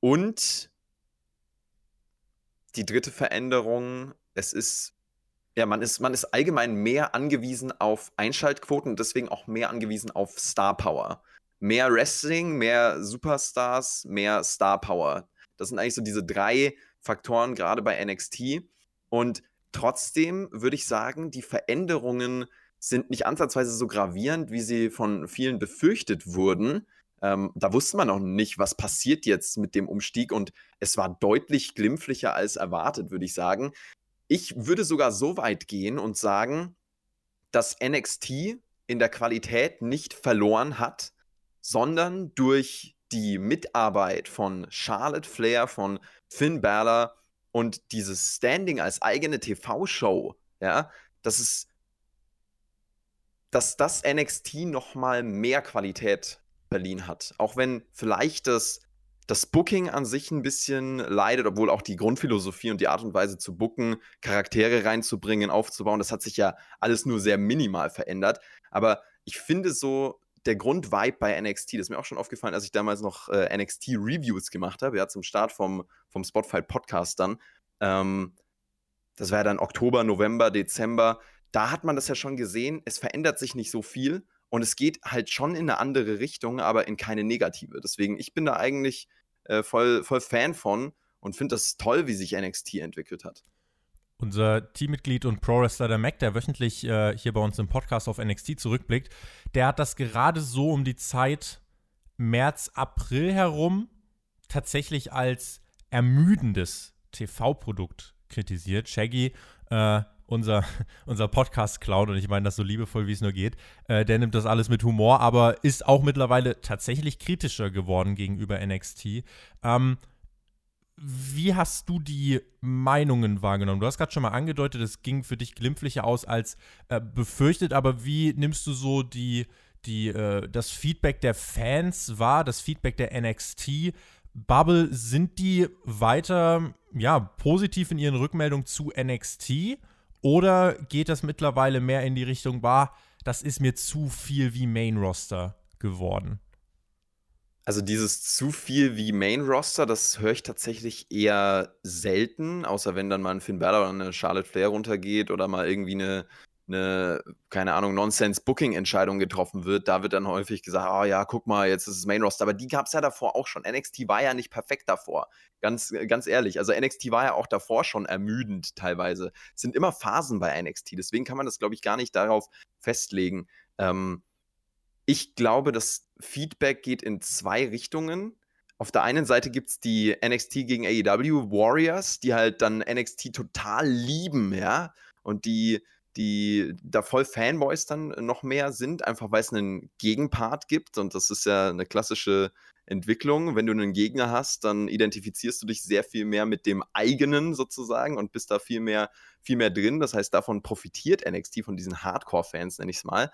Und die dritte Veränderung, es ist, ja, man ist, man ist allgemein mehr angewiesen auf Einschaltquoten und deswegen auch mehr angewiesen auf Star Power mehr Wrestling, mehr Superstars, mehr Star Power. Das sind eigentlich so diese drei Faktoren, gerade bei NXT. Und trotzdem würde ich sagen, die Veränderungen sind nicht ansatzweise so gravierend, wie sie von vielen befürchtet wurden. Ähm, da wusste man noch nicht, was passiert jetzt mit dem Umstieg und es war deutlich glimpflicher als erwartet, würde ich sagen. Ich würde sogar so weit gehen und sagen, dass NXT in der Qualität nicht verloren hat, sondern durch die Mitarbeit von Charlotte Flair, von Finn Balor und dieses Standing als eigene TV-Show, ja, das ist, dass das NXT noch mal mehr Qualität Berlin hat. Auch wenn vielleicht das, das Booking an sich ein bisschen leidet, obwohl auch die Grundphilosophie und die Art und Weise zu booken, Charaktere reinzubringen, aufzubauen, das hat sich ja alles nur sehr minimal verändert. Aber ich finde so, der Grundvibe bei NXT, das ist mir auch schon aufgefallen, als ich damals noch äh, NXT-Reviews gemacht habe, ja, zum Start vom, vom Spotify Podcast dann. Ähm, das war ja dann Oktober, November, Dezember. Da hat man das ja schon gesehen. Es verändert sich nicht so viel. Und es geht halt schon in eine andere Richtung, aber in keine negative. Deswegen, ich bin da eigentlich äh, voll, voll Fan von und finde das toll, wie sich NXT entwickelt hat. Unser Teammitglied und Pro-Wrestler der Mac, der wöchentlich äh, hier bei uns im Podcast auf NXT zurückblickt, der hat das gerade so um die Zeit März, April herum tatsächlich als ermüdendes TV-Produkt kritisiert. Shaggy äh, unser, unser Podcast-Clown, und ich meine das so liebevoll, wie es nur geht, äh, der nimmt das alles mit Humor, aber ist auch mittlerweile tatsächlich kritischer geworden gegenüber NXT. Ähm, wie hast du die Meinungen wahrgenommen? Du hast gerade schon mal angedeutet, es ging für dich glimpflicher aus als äh, befürchtet, aber wie nimmst du so die, die, äh, das Feedback der Fans wahr, das Feedback der NXT? Bubble, sind die weiter ja, positiv in ihren Rückmeldungen zu NXT? Oder geht das mittlerweile mehr in die Richtung, war, das ist mir zu viel wie Main Roster geworden? Also dieses zu viel wie Main Roster, das höre ich tatsächlich eher selten, außer wenn dann mal ein Finn Balor oder eine Charlotte Flair runtergeht oder mal irgendwie eine eine, keine Ahnung, Nonsense-Booking-Entscheidung getroffen wird, da wird dann häufig gesagt, oh ja, guck mal, jetzt ist es Main Roster. Aber die gab es ja davor auch schon. NXT war ja nicht perfekt davor. Ganz, ganz ehrlich. Also NXT war ja auch davor schon ermüdend teilweise. Es sind immer Phasen bei NXT. Deswegen kann man das, glaube ich, gar nicht darauf festlegen. Ähm, ich glaube, das Feedback geht in zwei Richtungen. Auf der einen Seite gibt es die NXT gegen AEW Warriors, die halt dann NXT total lieben, ja. Und die die da voll Fanboys dann noch mehr sind, einfach weil es einen Gegenpart gibt. Und das ist ja eine klassische Entwicklung. Wenn du einen Gegner hast, dann identifizierst du dich sehr viel mehr mit dem eigenen sozusagen und bist da viel mehr, viel mehr drin. Das heißt, davon profitiert NXT von diesen Hardcore-Fans, nenne ich es mal.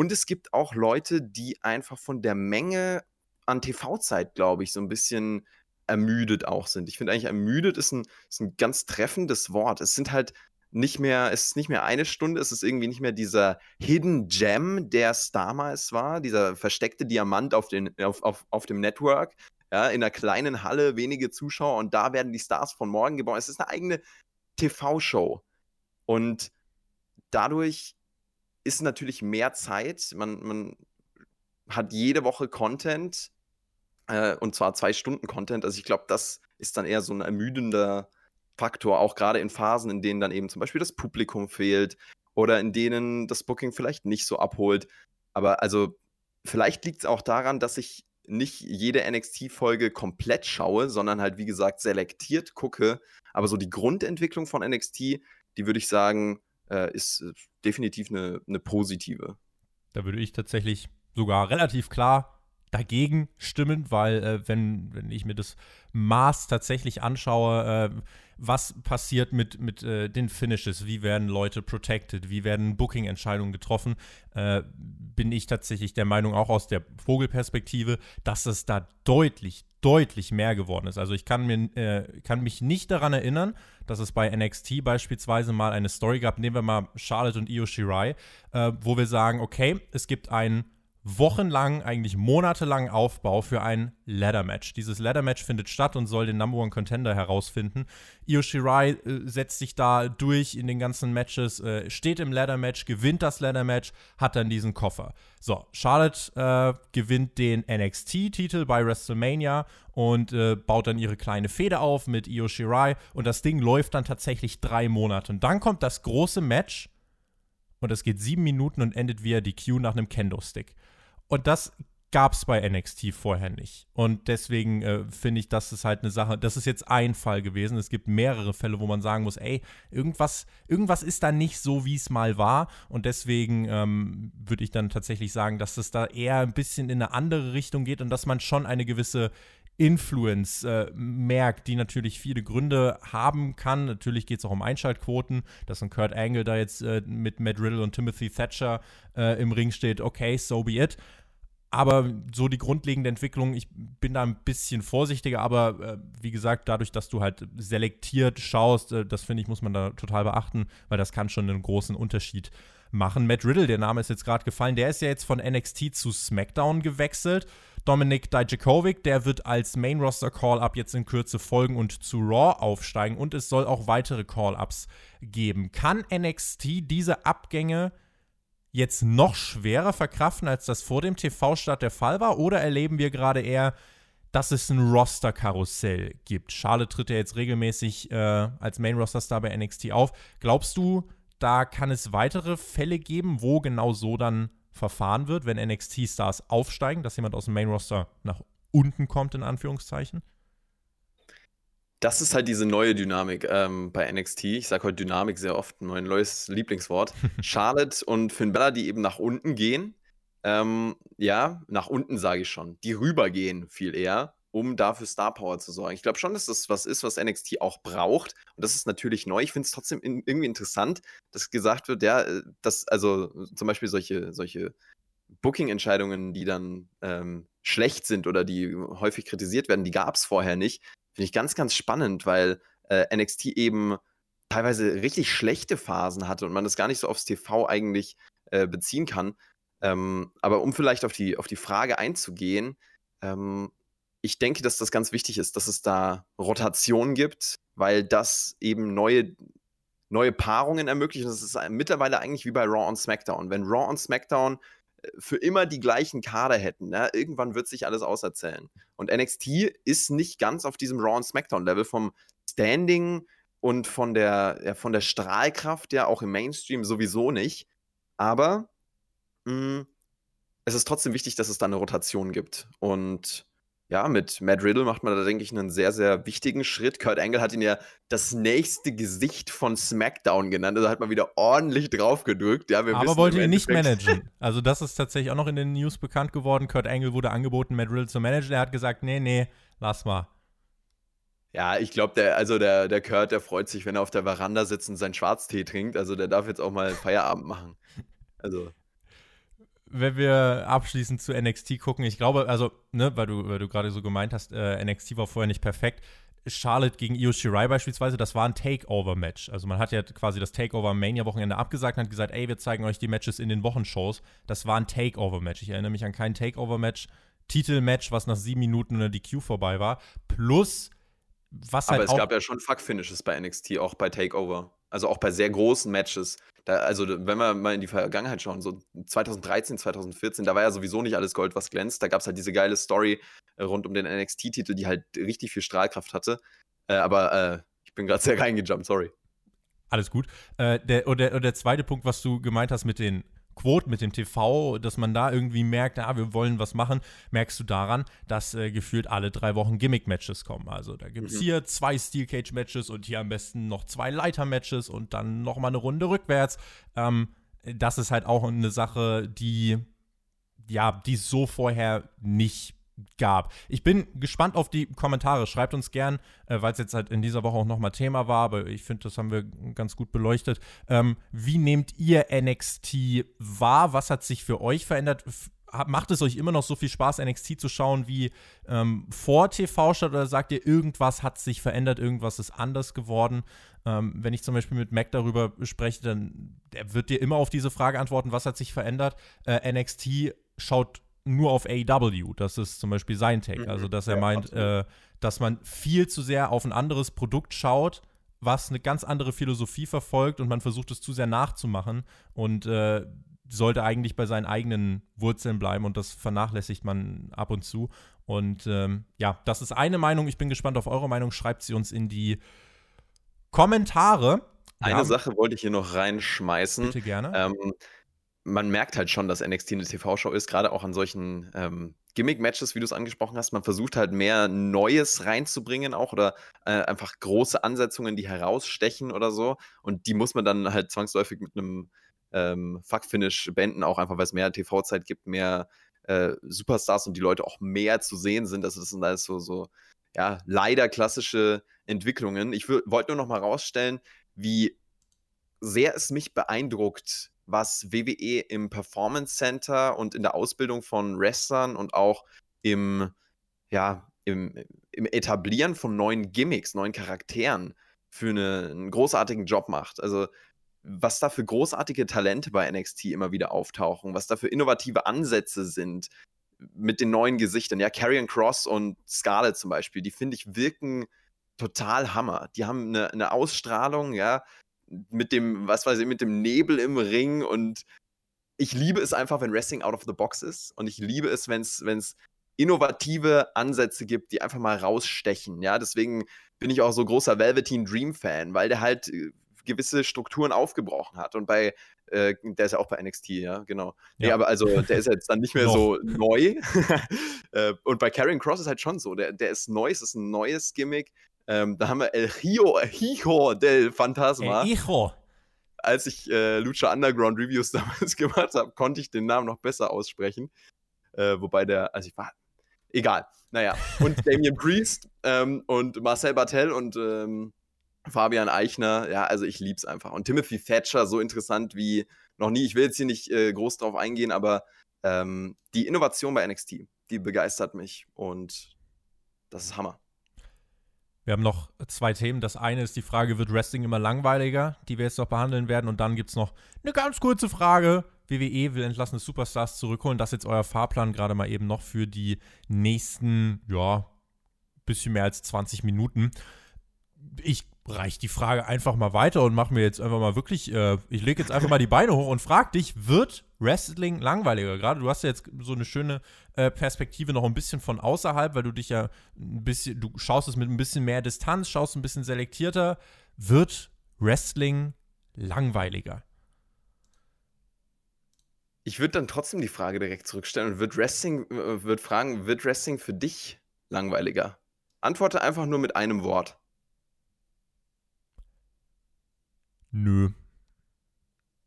Und es gibt auch Leute, die einfach von der Menge an TV-Zeit, glaube ich, so ein bisschen ermüdet auch sind. Ich finde eigentlich, ermüdet ist ein, ist ein ganz treffendes Wort. Es sind halt nicht mehr, es ist nicht mehr eine Stunde, es ist irgendwie nicht mehr dieser Hidden Gem, der es damals war, dieser versteckte Diamant auf, den, auf, auf, auf dem Network, ja, in einer kleinen Halle, wenige Zuschauer und da werden die Stars von morgen geboren. Es ist eine eigene TV-Show. Und dadurch ist natürlich mehr Zeit. Man, man hat jede Woche Content äh, und zwar zwei Stunden Content. Also ich glaube, das ist dann eher so ein ermüdender Faktor, auch gerade in Phasen, in denen dann eben zum Beispiel das Publikum fehlt oder in denen das Booking vielleicht nicht so abholt. Aber also vielleicht liegt es auch daran, dass ich nicht jede NXT-Folge komplett schaue, sondern halt, wie gesagt, selektiert gucke. Aber so die Grundentwicklung von NXT, die würde ich sagen, äh, ist äh, definitiv eine, eine positive. Da würde ich tatsächlich sogar relativ klar dagegen stimmen, weil äh, wenn, wenn ich mir das Maß tatsächlich anschaue, äh, was passiert mit, mit äh, den Finishes, wie werden Leute protected, wie werden Booking-Entscheidungen getroffen, äh, bin ich tatsächlich der Meinung, auch aus der Vogelperspektive, dass es da deutlich, deutlich mehr geworden ist. Also ich kann, mir, äh, kann mich nicht daran erinnern, dass es bei NXT beispielsweise mal eine Story gab, nehmen wir mal Charlotte und Io Shirai, äh, wo wir sagen, okay, es gibt einen wochenlang, eigentlich monatelang Aufbau für ein Ladder-Match. Dieses Ladder-Match findet statt und soll den Number One Contender herausfinden. Io Shirai äh, setzt sich da durch in den ganzen Matches, äh, steht im Ladder-Match, gewinnt das Ladder-Match, hat dann diesen Koffer. So, Charlotte äh, gewinnt den NXT-Titel bei WrestleMania und äh, baut dann ihre kleine Fehde auf mit Io Shirai und das Ding läuft dann tatsächlich drei Monate. Und dann kommt das große Match und es geht sieben Minuten und endet via DQ nach einem Kendo-Stick. Und das gab es bei NXT vorher nicht. Und deswegen äh, finde ich, das ist halt eine Sache, das ist jetzt ein Fall gewesen. Es gibt mehrere Fälle, wo man sagen muss, ey, irgendwas, irgendwas ist da nicht so, wie es mal war. Und deswegen ähm, würde ich dann tatsächlich sagen, dass es da eher ein bisschen in eine andere Richtung geht und dass man schon eine gewisse Influence äh, merkt, die natürlich viele Gründe haben kann. Natürlich geht es auch um Einschaltquoten, dass ein Kurt Angle da jetzt äh, mit Matt Riddle und Timothy Thatcher äh, im Ring steht. Okay, so be it. Aber so die grundlegende Entwicklung, ich bin da ein bisschen vorsichtiger, aber äh, wie gesagt, dadurch, dass du halt selektiert schaust, äh, das finde ich, muss man da total beachten, weil das kann schon einen großen Unterschied machen. Matt Riddle, der Name ist jetzt gerade gefallen, der ist ja jetzt von NXT zu SmackDown gewechselt. Dominik Dijakovic, der wird als Main Roster Call-Up jetzt in Kürze folgen und zu Raw aufsteigen und es soll auch weitere Call-Ups geben. Kann NXT diese Abgänge jetzt noch schwerer verkraften, als das vor dem TV-Start der Fall war? Oder erleben wir gerade eher, dass es ein Roster-Karussell gibt? Charlotte tritt ja jetzt regelmäßig äh, als Main-Roster-Star bei NXT auf. Glaubst du, da kann es weitere Fälle geben, wo genau so dann verfahren wird, wenn NXT-Stars aufsteigen, dass jemand aus dem Main-Roster nach unten kommt, in Anführungszeichen? Das ist halt diese neue Dynamik ähm, bei NXT. Ich sage heute Dynamik sehr oft, mein neues Lieblingswort. Charlotte und Finn Bella, die eben nach unten gehen. Ähm, ja, nach unten sage ich schon. Die rübergehen viel eher, um dafür Star Power zu sorgen. Ich glaube schon, dass das was ist, was NXT auch braucht. Und das ist natürlich neu. Ich finde es trotzdem in, irgendwie interessant, dass gesagt wird, ja, äh, dass also zum Beispiel solche, solche Booking-Entscheidungen, die dann ähm, schlecht sind oder die häufig kritisiert werden, die gab es vorher nicht. Finde ich ganz, ganz spannend, weil äh, NXT eben teilweise richtig schlechte Phasen hatte und man das gar nicht so aufs TV eigentlich äh, beziehen kann. Ähm, aber um vielleicht auf die, auf die Frage einzugehen, ähm, ich denke, dass das ganz wichtig ist, dass es da Rotation gibt, weil das eben neue, neue Paarungen ermöglicht. Das ist mittlerweile eigentlich wie bei Raw und SmackDown. Wenn Raw und SmackDown für immer die gleichen Kader hätten. Ne? Irgendwann wird sich alles auserzählen. Und NXT ist nicht ganz auf diesem Raw und SmackDown-Level vom Standing und von der, ja, von der Strahlkraft, ja auch im Mainstream sowieso nicht. Aber mh, mm, es ist trotzdem wichtig, dass es da eine Rotation gibt. Und ja, mit Matt Riddle macht man da, denke ich, einen sehr, sehr wichtigen Schritt. Kurt Angle hat ihn ja das nächste Gesicht von SmackDown genannt. Also hat man wieder ordentlich drauf gedrückt. Ja, Aber wollte ihn nicht managen. Also, das ist tatsächlich auch noch in den News bekannt geworden. Kurt Angle wurde angeboten, Matt Riddle zu managen. Er hat gesagt: Nee, nee, lass mal. Ja, ich glaube, der, also der, der Kurt, der freut sich, wenn er auf der Veranda sitzt und seinen Schwarztee trinkt. Also, der darf jetzt auch mal Feierabend machen. Also wenn wir abschließend zu NXT gucken, ich glaube, also, ne, weil du, weil du gerade so gemeint hast, äh, NXT war vorher nicht perfekt. Charlotte gegen Io Shirai beispielsweise, das war ein Takeover-Match. Also man hat ja quasi das Takeover Mania-Wochenende abgesagt und hat gesagt, ey, wir zeigen euch die Matches in den Wochenshows. Das war ein Takeover-Match. Ich erinnere mich an kein Takeover-Match, Titel-Match, was nach sieben Minuten in der DQ vorbei war. Plus, was halt Aber es gab ja schon Fuck-Finishes bei NXT, auch bei Takeover. Also auch bei sehr großen Matches. Da, also, wenn wir mal in die Vergangenheit schauen, so 2013, 2014, da war ja sowieso nicht alles Gold, was glänzt. Da gab es halt diese geile Story äh, rund um den NXT-Titel, die halt richtig viel Strahlkraft hatte. Äh, aber äh, ich bin gerade sehr reingejumpt, sorry. Alles gut. Äh, der, und, der, und der zweite Punkt, was du gemeint hast mit den Quote mit dem TV, dass man da irgendwie merkt, ah, wir wollen was machen, merkst du daran, dass äh, gefühlt alle drei Wochen Gimmick-Matches kommen. Also da gibt es mhm. hier zwei Steel Cage-Matches und hier am besten noch zwei Leiter-Matches und dann noch mal eine Runde rückwärts. Ähm, das ist halt auch eine Sache, die ja, die es so vorher nicht gab. Ich bin gespannt auf die Kommentare. Schreibt uns gern, äh, weil es jetzt halt in dieser Woche auch nochmal Thema war, aber ich finde, das haben wir ganz gut beleuchtet. Ähm, wie nehmt ihr NXT wahr? Was hat sich für euch verändert? F macht es euch immer noch so viel Spaß, NXT zu schauen wie ähm, vor TV-Stadt oder sagt ihr, irgendwas hat sich verändert, irgendwas ist anders geworden? Ähm, wenn ich zum Beispiel mit Mac darüber spreche, dann wird dir immer auf diese Frage antworten, was hat sich verändert? Äh, NXT schaut nur auf AEW. Das ist zum Beispiel sein Take. Also, dass er meint, äh, dass man viel zu sehr auf ein anderes Produkt schaut, was eine ganz andere Philosophie verfolgt und man versucht es zu sehr nachzumachen und äh, sollte eigentlich bei seinen eigenen Wurzeln bleiben und das vernachlässigt man ab und zu. Und ähm, ja, das ist eine Meinung. Ich bin gespannt auf eure Meinung. Schreibt sie uns in die Kommentare. Eine ja. Sache wollte ich hier noch reinschmeißen. Bitte gerne. Ähm, man merkt halt schon, dass NXT eine TV-Show ist, gerade auch an solchen, ähm, Gimmick-Matches, wie du es angesprochen hast. Man versucht halt mehr Neues reinzubringen auch oder äh, einfach große Ansetzungen, die herausstechen oder so. Und die muss man dann halt zwangsläufig mit einem ähm, Fuck-Finish beenden, auch einfach, weil es mehr TV-Zeit gibt, mehr äh, Superstars und die Leute auch mehr zu sehen sind. Also das sind alles so, so ja, leider klassische Entwicklungen. Ich wollte nur noch mal rausstellen, wie sehr es mich beeindruckt, was WWE im Performance Center und in der Ausbildung von Wrestlern und auch im, ja, im, im Etablieren von neuen Gimmicks, neuen Charakteren für eine, einen großartigen Job macht. Also was da für großartige Talente bei NXT immer wieder auftauchen, was da für innovative Ansätze sind mit den neuen Gesichtern. Ja, Karrion Cross und Scarlett zum Beispiel, die finde ich wirken total Hammer. Die haben eine, eine Ausstrahlung, ja, mit dem, was weiß ich, mit dem Nebel im Ring und ich liebe es einfach, wenn Wrestling out of the box ist und ich liebe es, wenn es innovative Ansätze gibt, die einfach mal rausstechen. Ja, deswegen bin ich auch so großer Velveteen Dream Fan, weil der halt äh, gewisse Strukturen aufgebrochen hat und bei äh, der ist ja auch bei NXT, ja, genau. Ja. Nee, aber also der ist jetzt dann nicht mehr so neu. äh, und bei Karrion Cross ist halt schon so, der, der ist neu, es ist ein neues Gimmick, ähm, da haben wir El Hijo, El Hijo del Fantasma. El Hijo. Als ich äh, Lucha Underground Reviews damals gemacht habe, konnte ich den Namen noch besser aussprechen. Äh, wobei der, also ich war, egal. Naja, und Damien Priest ähm, und Marcel Bartel und ähm, Fabian Eichner, ja, also ich lieb's einfach. Und Timothy Thatcher, so interessant wie noch nie. Ich will jetzt hier nicht äh, groß drauf eingehen, aber ähm, die Innovation bei NXT, die begeistert mich und das ist Hammer. Wir haben noch zwei Themen. Das eine ist die Frage, wird Wrestling immer langweiliger, die wir jetzt noch behandeln werden. Und dann gibt es noch eine ganz kurze Frage. WWE will entlassene Superstars zurückholen. Das ist jetzt euer Fahrplan gerade mal eben noch für die nächsten, ja, bisschen mehr als 20 Minuten. Ich reiche die Frage einfach mal weiter und mache mir jetzt einfach mal wirklich, äh, ich lege jetzt einfach mal die Beine hoch und frage dich, wird Wrestling langweiliger? Gerade du hast ja jetzt so eine schöne äh, Perspektive noch ein bisschen von außerhalb, weil du dich ja ein bisschen, du schaust es mit ein bisschen mehr Distanz, schaust ein bisschen selektierter. Wird Wrestling langweiliger? Ich würde dann trotzdem die Frage direkt zurückstellen und wird Wrestling, äh, wird fragen, wird Wrestling für dich langweiliger? Antworte einfach nur mit einem Wort. Nö.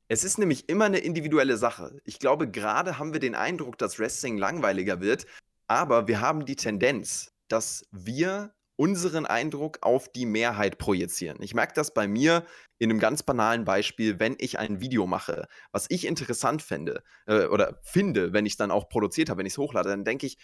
Es ist nämlich immer eine individuelle Sache. Ich glaube, gerade haben wir den Eindruck, dass Wrestling langweiliger wird, aber wir haben die Tendenz, dass wir unseren Eindruck auf die Mehrheit projizieren. Ich merke das bei mir in einem ganz banalen Beispiel, wenn ich ein Video mache, was ich interessant fände äh, oder finde, wenn ich es dann auch produziert habe, wenn ich es hochlade, dann denke ich,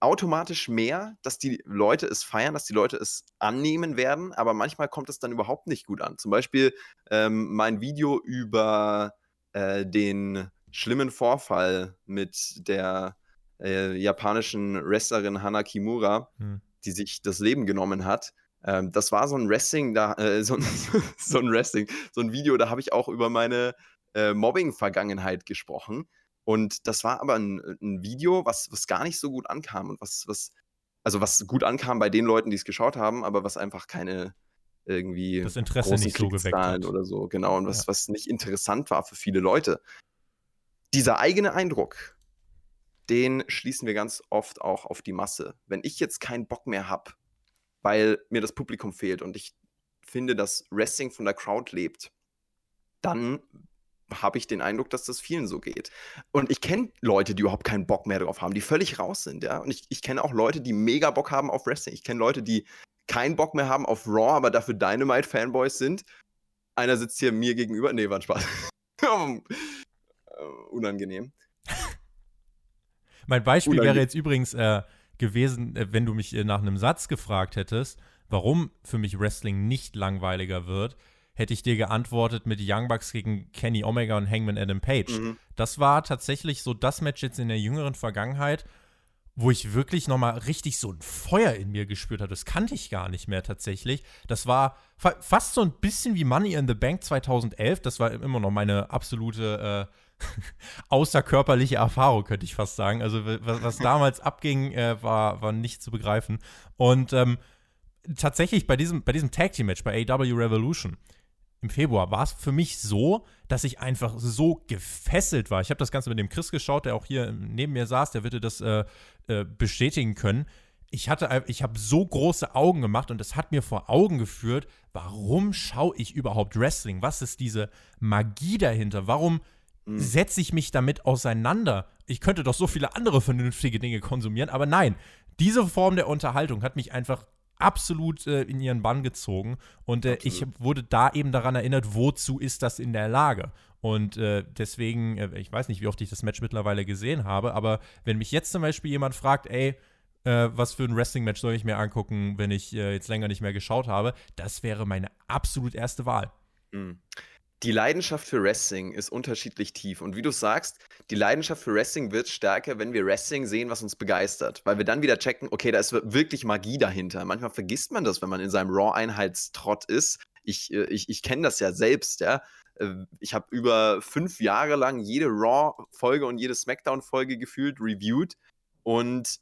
automatisch mehr, dass die Leute es feiern, dass die Leute es annehmen werden, aber manchmal kommt es dann überhaupt nicht gut an. Zum Beispiel ähm, mein Video über äh, den schlimmen Vorfall mit der äh, japanischen Wrestlerin Hana Kimura, hm. die sich das Leben genommen hat. Ähm, das war so ein Wrestling, da, äh, so, so, ein Wrestling, so ein Video, da habe ich auch über meine äh, Mobbing-Vergangenheit gesprochen. Und das war aber ein, ein Video, was, was gar nicht so gut ankam und was, was, also was gut ankam bei den Leuten, die es geschaut haben, aber was einfach keine irgendwie das Interesse nicht so geweckt hat. oder so, genau, und was, ja. was nicht interessant war für viele Leute. Dieser eigene Eindruck, den schließen wir ganz oft auch auf die Masse. Wenn ich jetzt keinen Bock mehr habe, weil mir das Publikum fehlt und ich finde, dass Wrestling von der Crowd lebt, dann habe ich den Eindruck, dass das vielen so geht. Und ich kenne Leute, die überhaupt keinen Bock mehr drauf haben, die völlig raus sind, ja. Und ich, ich kenne auch Leute, die mega Bock haben auf Wrestling. Ich kenne Leute, die keinen Bock mehr haben auf Raw, aber dafür Dynamite-Fanboys sind. Einer sitzt hier mir gegenüber. Nee, war ein Spaß. Unangenehm. mein Beispiel Unangenehm. wäre jetzt übrigens äh, gewesen, äh, wenn du mich äh, nach einem Satz gefragt hättest, warum für mich Wrestling nicht langweiliger wird hätte ich dir geantwortet mit Young Bucks gegen Kenny Omega und Hangman Adam Page. Mhm. Das war tatsächlich so das Match jetzt in der jüngeren Vergangenheit, wo ich wirklich nochmal richtig so ein Feuer in mir gespürt habe. Das kannte ich gar nicht mehr tatsächlich. Das war fa fast so ein bisschen wie Money in the Bank 2011. Das war immer noch meine absolute äh, außerkörperliche Erfahrung, könnte ich fast sagen. Also was, was damals abging, äh, war, war nicht zu begreifen. Und ähm, tatsächlich bei diesem, bei diesem Tag Team Match bei AW Revolution im Februar war es für mich so, dass ich einfach so gefesselt war. Ich habe das Ganze mit dem Chris geschaut, der auch hier neben mir saß, der würde das äh, äh, bestätigen können. Ich hatte, ich habe so große Augen gemacht und es hat mir vor Augen geführt, warum schaue ich überhaupt Wrestling? Was ist diese Magie dahinter? Warum mhm. setze ich mich damit auseinander? Ich könnte doch so viele andere vernünftige Dinge konsumieren, aber nein, diese Form der Unterhaltung hat mich einfach absolut äh, in ihren Bann gezogen. Und äh, ich wurde da eben daran erinnert, wozu ist das in der Lage? Und äh, deswegen, äh, ich weiß nicht, wie oft ich das Match mittlerweile gesehen habe, aber wenn mich jetzt zum Beispiel jemand fragt, ey, äh, was für ein Wrestling-Match soll ich mir angucken, wenn ich äh, jetzt länger nicht mehr geschaut habe, das wäre meine absolut erste Wahl. Mhm die Leidenschaft für Wrestling ist unterschiedlich tief. Und wie du sagst, die Leidenschaft für Wrestling wird stärker, wenn wir Wrestling sehen, was uns begeistert. Weil wir dann wieder checken, okay, da ist wirklich Magie dahinter. Manchmal vergisst man das, wenn man in seinem Raw-Einheitstrott ist. Ich, äh, ich, ich kenne das ja selbst, ja. Äh, ich habe über fünf Jahre lang jede Raw-Folge und jede SmackDown-Folge gefühlt reviewed. Und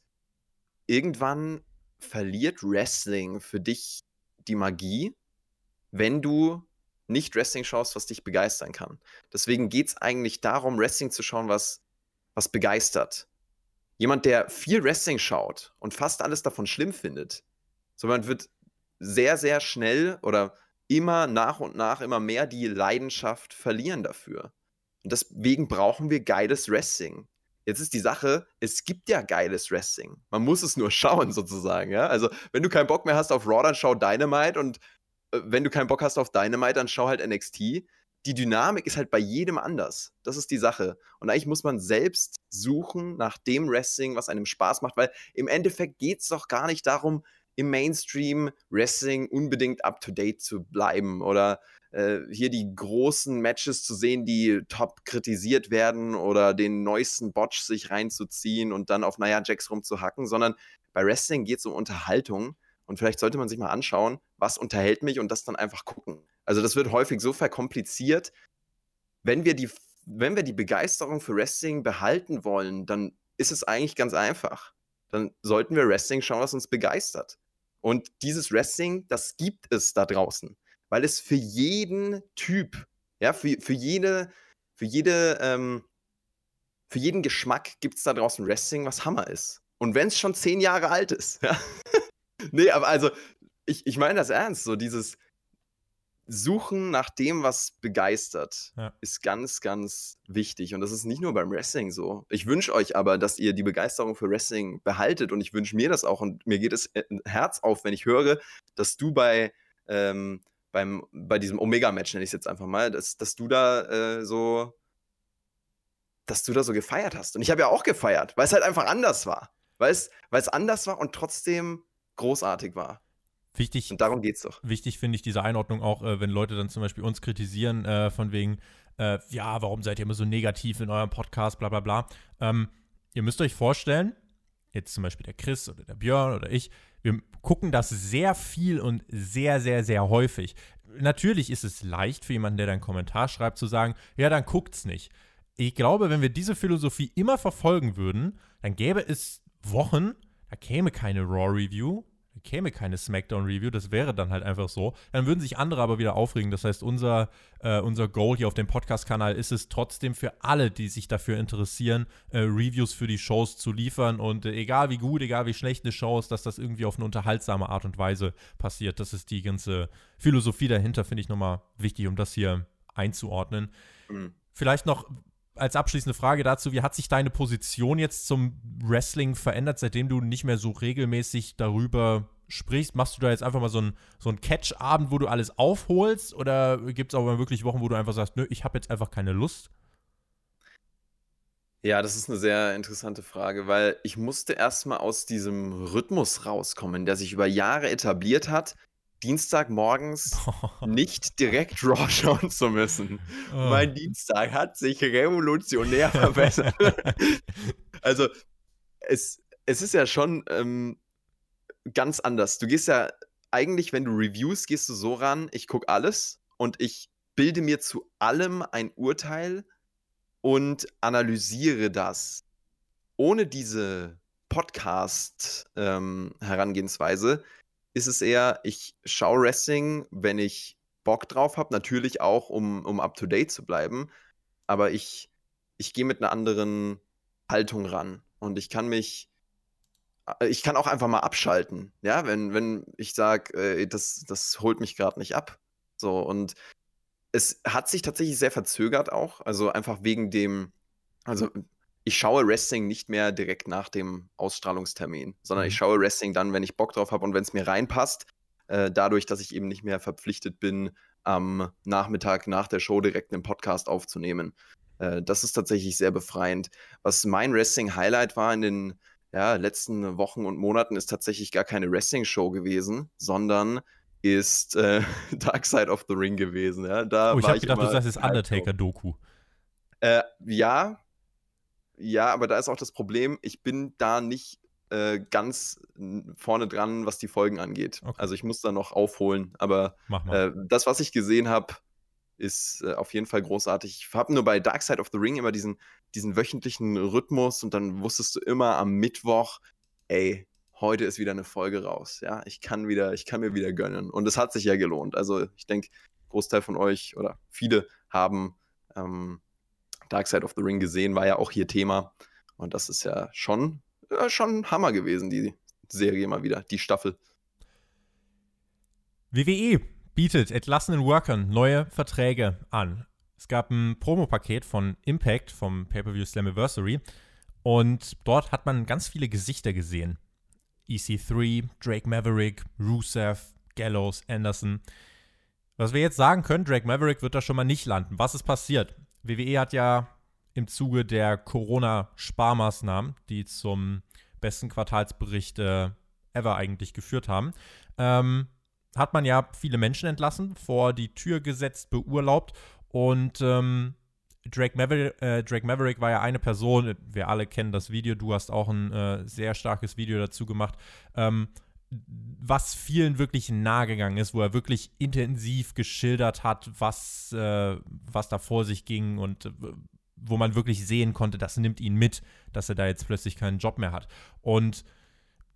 irgendwann verliert Wrestling für dich die Magie, wenn du nicht Wrestling schaust, was dich begeistern kann. Deswegen geht es eigentlich darum, Wrestling zu schauen, was, was begeistert. Jemand, der viel Wrestling schaut und fast alles davon schlimm findet, so man wird sehr, sehr schnell oder immer nach und nach immer mehr die Leidenschaft verlieren dafür. Und deswegen brauchen wir geiles Wrestling. Jetzt ist die Sache, es gibt ja geiles Wrestling. Man muss es nur schauen, sozusagen. Ja? Also, wenn du keinen Bock mehr hast auf Raw, dann schau Dynamite und wenn du keinen Bock hast auf Dynamite, dann schau halt NXT. Die Dynamik ist halt bei jedem anders. Das ist die Sache. Und eigentlich muss man selbst suchen nach dem Wrestling, was einem Spaß macht, weil im Endeffekt geht es doch gar nicht darum, im Mainstream Wrestling unbedingt up to date zu bleiben oder äh, hier die großen Matches zu sehen, die top kritisiert werden oder den neuesten Botch sich reinzuziehen und dann auf Nia Jax rumzuhacken, sondern bei Wrestling geht es um Unterhaltung und vielleicht sollte man sich mal anschauen, was unterhält mich und das dann einfach gucken. Also das wird häufig so verkompliziert. Wenn wir die, wenn wir die Begeisterung für Wrestling behalten wollen, dann ist es eigentlich ganz einfach. Dann sollten wir Wrestling schauen, was uns begeistert. Und dieses Wrestling, das gibt es da draußen. Weil es für jeden Typ, ja, für, für jede, für jede, ähm, für jeden Geschmack gibt es da draußen Wrestling, was Hammer ist. Und wenn es schon zehn Jahre alt ist, ja, nee, aber also, ich, ich meine das ernst, so dieses Suchen nach dem, was begeistert, ja. ist ganz, ganz wichtig. Und das ist nicht nur beim Wrestling so. Ich wünsche euch aber, dass ihr die Begeisterung für Wrestling behaltet und ich wünsche mir das auch. Und mir geht es äh, Herz auf, wenn ich höre, dass du bei, ähm, beim, bei diesem Omega-Match, nenne ich es jetzt einfach mal, dass, dass du da äh, so dass du da so gefeiert hast. Und ich habe ja auch gefeiert, weil es halt einfach anders war. Weil es anders war und trotzdem großartig war. Wichtig. Und darum geht's doch. Wichtig finde ich diese Einordnung auch, äh, wenn Leute dann zum Beispiel uns kritisieren, äh, von wegen, äh, ja, warum seid ihr immer so negativ in eurem Podcast, bla bla bla. Ähm, ihr müsst euch vorstellen, jetzt zum Beispiel der Chris oder der Björn oder ich, wir gucken das sehr viel und sehr, sehr, sehr häufig. Natürlich ist es leicht für jemanden, der dann einen Kommentar schreibt, zu sagen, ja, dann guckt's nicht. Ich glaube, wenn wir diese Philosophie immer verfolgen würden, dann gäbe es Wochen, da käme keine Raw-Review, da käme keine Smackdown-Review, das wäre dann halt einfach so. Dann würden sich andere aber wieder aufregen. Das heißt, unser, äh, unser Goal hier auf dem Podcast-Kanal ist es trotzdem für alle, die sich dafür interessieren, äh, Reviews für die Shows zu liefern. Und äh, egal wie gut, egal wie schlecht eine Show ist, dass das irgendwie auf eine unterhaltsame Art und Weise passiert. Das ist die ganze Philosophie dahinter, finde ich nochmal wichtig, um das hier einzuordnen. Mhm. Vielleicht noch als abschließende Frage dazu, wie hat sich deine Position jetzt zum Wrestling verändert, seitdem du nicht mehr so regelmäßig darüber sprichst? Machst du da jetzt einfach mal so einen so Catch-Abend, wo du alles aufholst? Oder gibt es auch wirklich Wochen, wo du einfach sagst, nö, ich habe jetzt einfach keine Lust? Ja, das ist eine sehr interessante Frage, weil ich musste erstmal aus diesem Rhythmus rauskommen, der sich über Jahre etabliert hat, Dienstagmorgens nicht direkt Raw schauen zu müssen. Oh. Mein Dienstag hat sich revolutionär verbessert. also, es, es ist ja schon ähm, ganz anders. Du gehst ja eigentlich, wenn du Reviews, gehst du so ran, ich gucke alles und ich bilde mir zu allem ein Urteil und analysiere das. Ohne diese Podcast-Herangehensweise ähm, ist es eher, ich schaue Wrestling, wenn ich Bock drauf habe, natürlich auch, um, um up to date zu bleiben. Aber ich, ich gehe mit einer anderen Haltung ran. Und ich kann mich, äh, ich kann auch einfach mal abschalten. Ja, wenn, wenn ich sage, äh, das, das holt mich gerade nicht ab. So, und es hat sich tatsächlich sehr verzögert auch. Also einfach wegen dem, also ich schaue Wrestling nicht mehr direkt nach dem Ausstrahlungstermin, sondern mhm. ich schaue Wrestling dann, wenn ich Bock drauf habe und wenn es mir reinpasst. Äh, dadurch, dass ich eben nicht mehr verpflichtet bin, am Nachmittag nach der Show direkt einen Podcast aufzunehmen. Äh, das ist tatsächlich sehr befreiend. Was mein Wrestling-Highlight war in den ja, letzten Wochen und Monaten, ist tatsächlich gar keine Wrestling-Show gewesen, sondern ist äh, Dark Side of the Ring gewesen. Ja, da oh, ich habe gedacht, du sagst jetzt Undertaker-Doku. Äh, ja, ja, aber da ist auch das Problem, ich bin da nicht äh, ganz vorne dran, was die Folgen angeht. Okay. Also ich muss da noch aufholen. Aber äh, das, was ich gesehen habe, ist äh, auf jeden Fall großartig. Ich habe nur bei Dark Side of the Ring immer diesen, diesen wöchentlichen Rhythmus und dann wusstest du immer am Mittwoch, ey, heute ist wieder eine Folge raus. Ja, ich kann wieder, ich kann mir wieder gönnen. Und es hat sich ja gelohnt. Also ich denke, Großteil von euch oder viele haben ähm, Dark Side of the Ring gesehen, war ja auch hier Thema. Und das ist ja schon, ja, schon Hammer gewesen, die Serie mal wieder, die Staffel. WWE bietet entlassenen Workern neue Verträge an. Es gab ein Promopaket von Impact vom Pay-Per-View Slammiversary und dort hat man ganz viele Gesichter gesehen. EC3, Drake Maverick, Rusev, Gallows, Anderson. Was wir jetzt sagen können, Drake Maverick wird da schon mal nicht landen. Was ist passiert? WWE hat ja im Zuge der Corona-Sparmaßnahmen, die zum besten Quartalsbericht äh, ever eigentlich geführt haben, ähm, hat man ja viele Menschen entlassen, vor die Tür gesetzt, beurlaubt und ähm, Drake, Maverick, äh, Drake Maverick war ja eine Person, wir alle kennen das Video, du hast auch ein äh, sehr starkes Video dazu gemacht, ähm, was vielen wirklich nahe gegangen ist, wo er wirklich intensiv geschildert hat, was, äh, was da vor sich ging und äh, wo man wirklich sehen konnte, das nimmt ihn mit, dass er da jetzt plötzlich keinen Job mehr hat. Und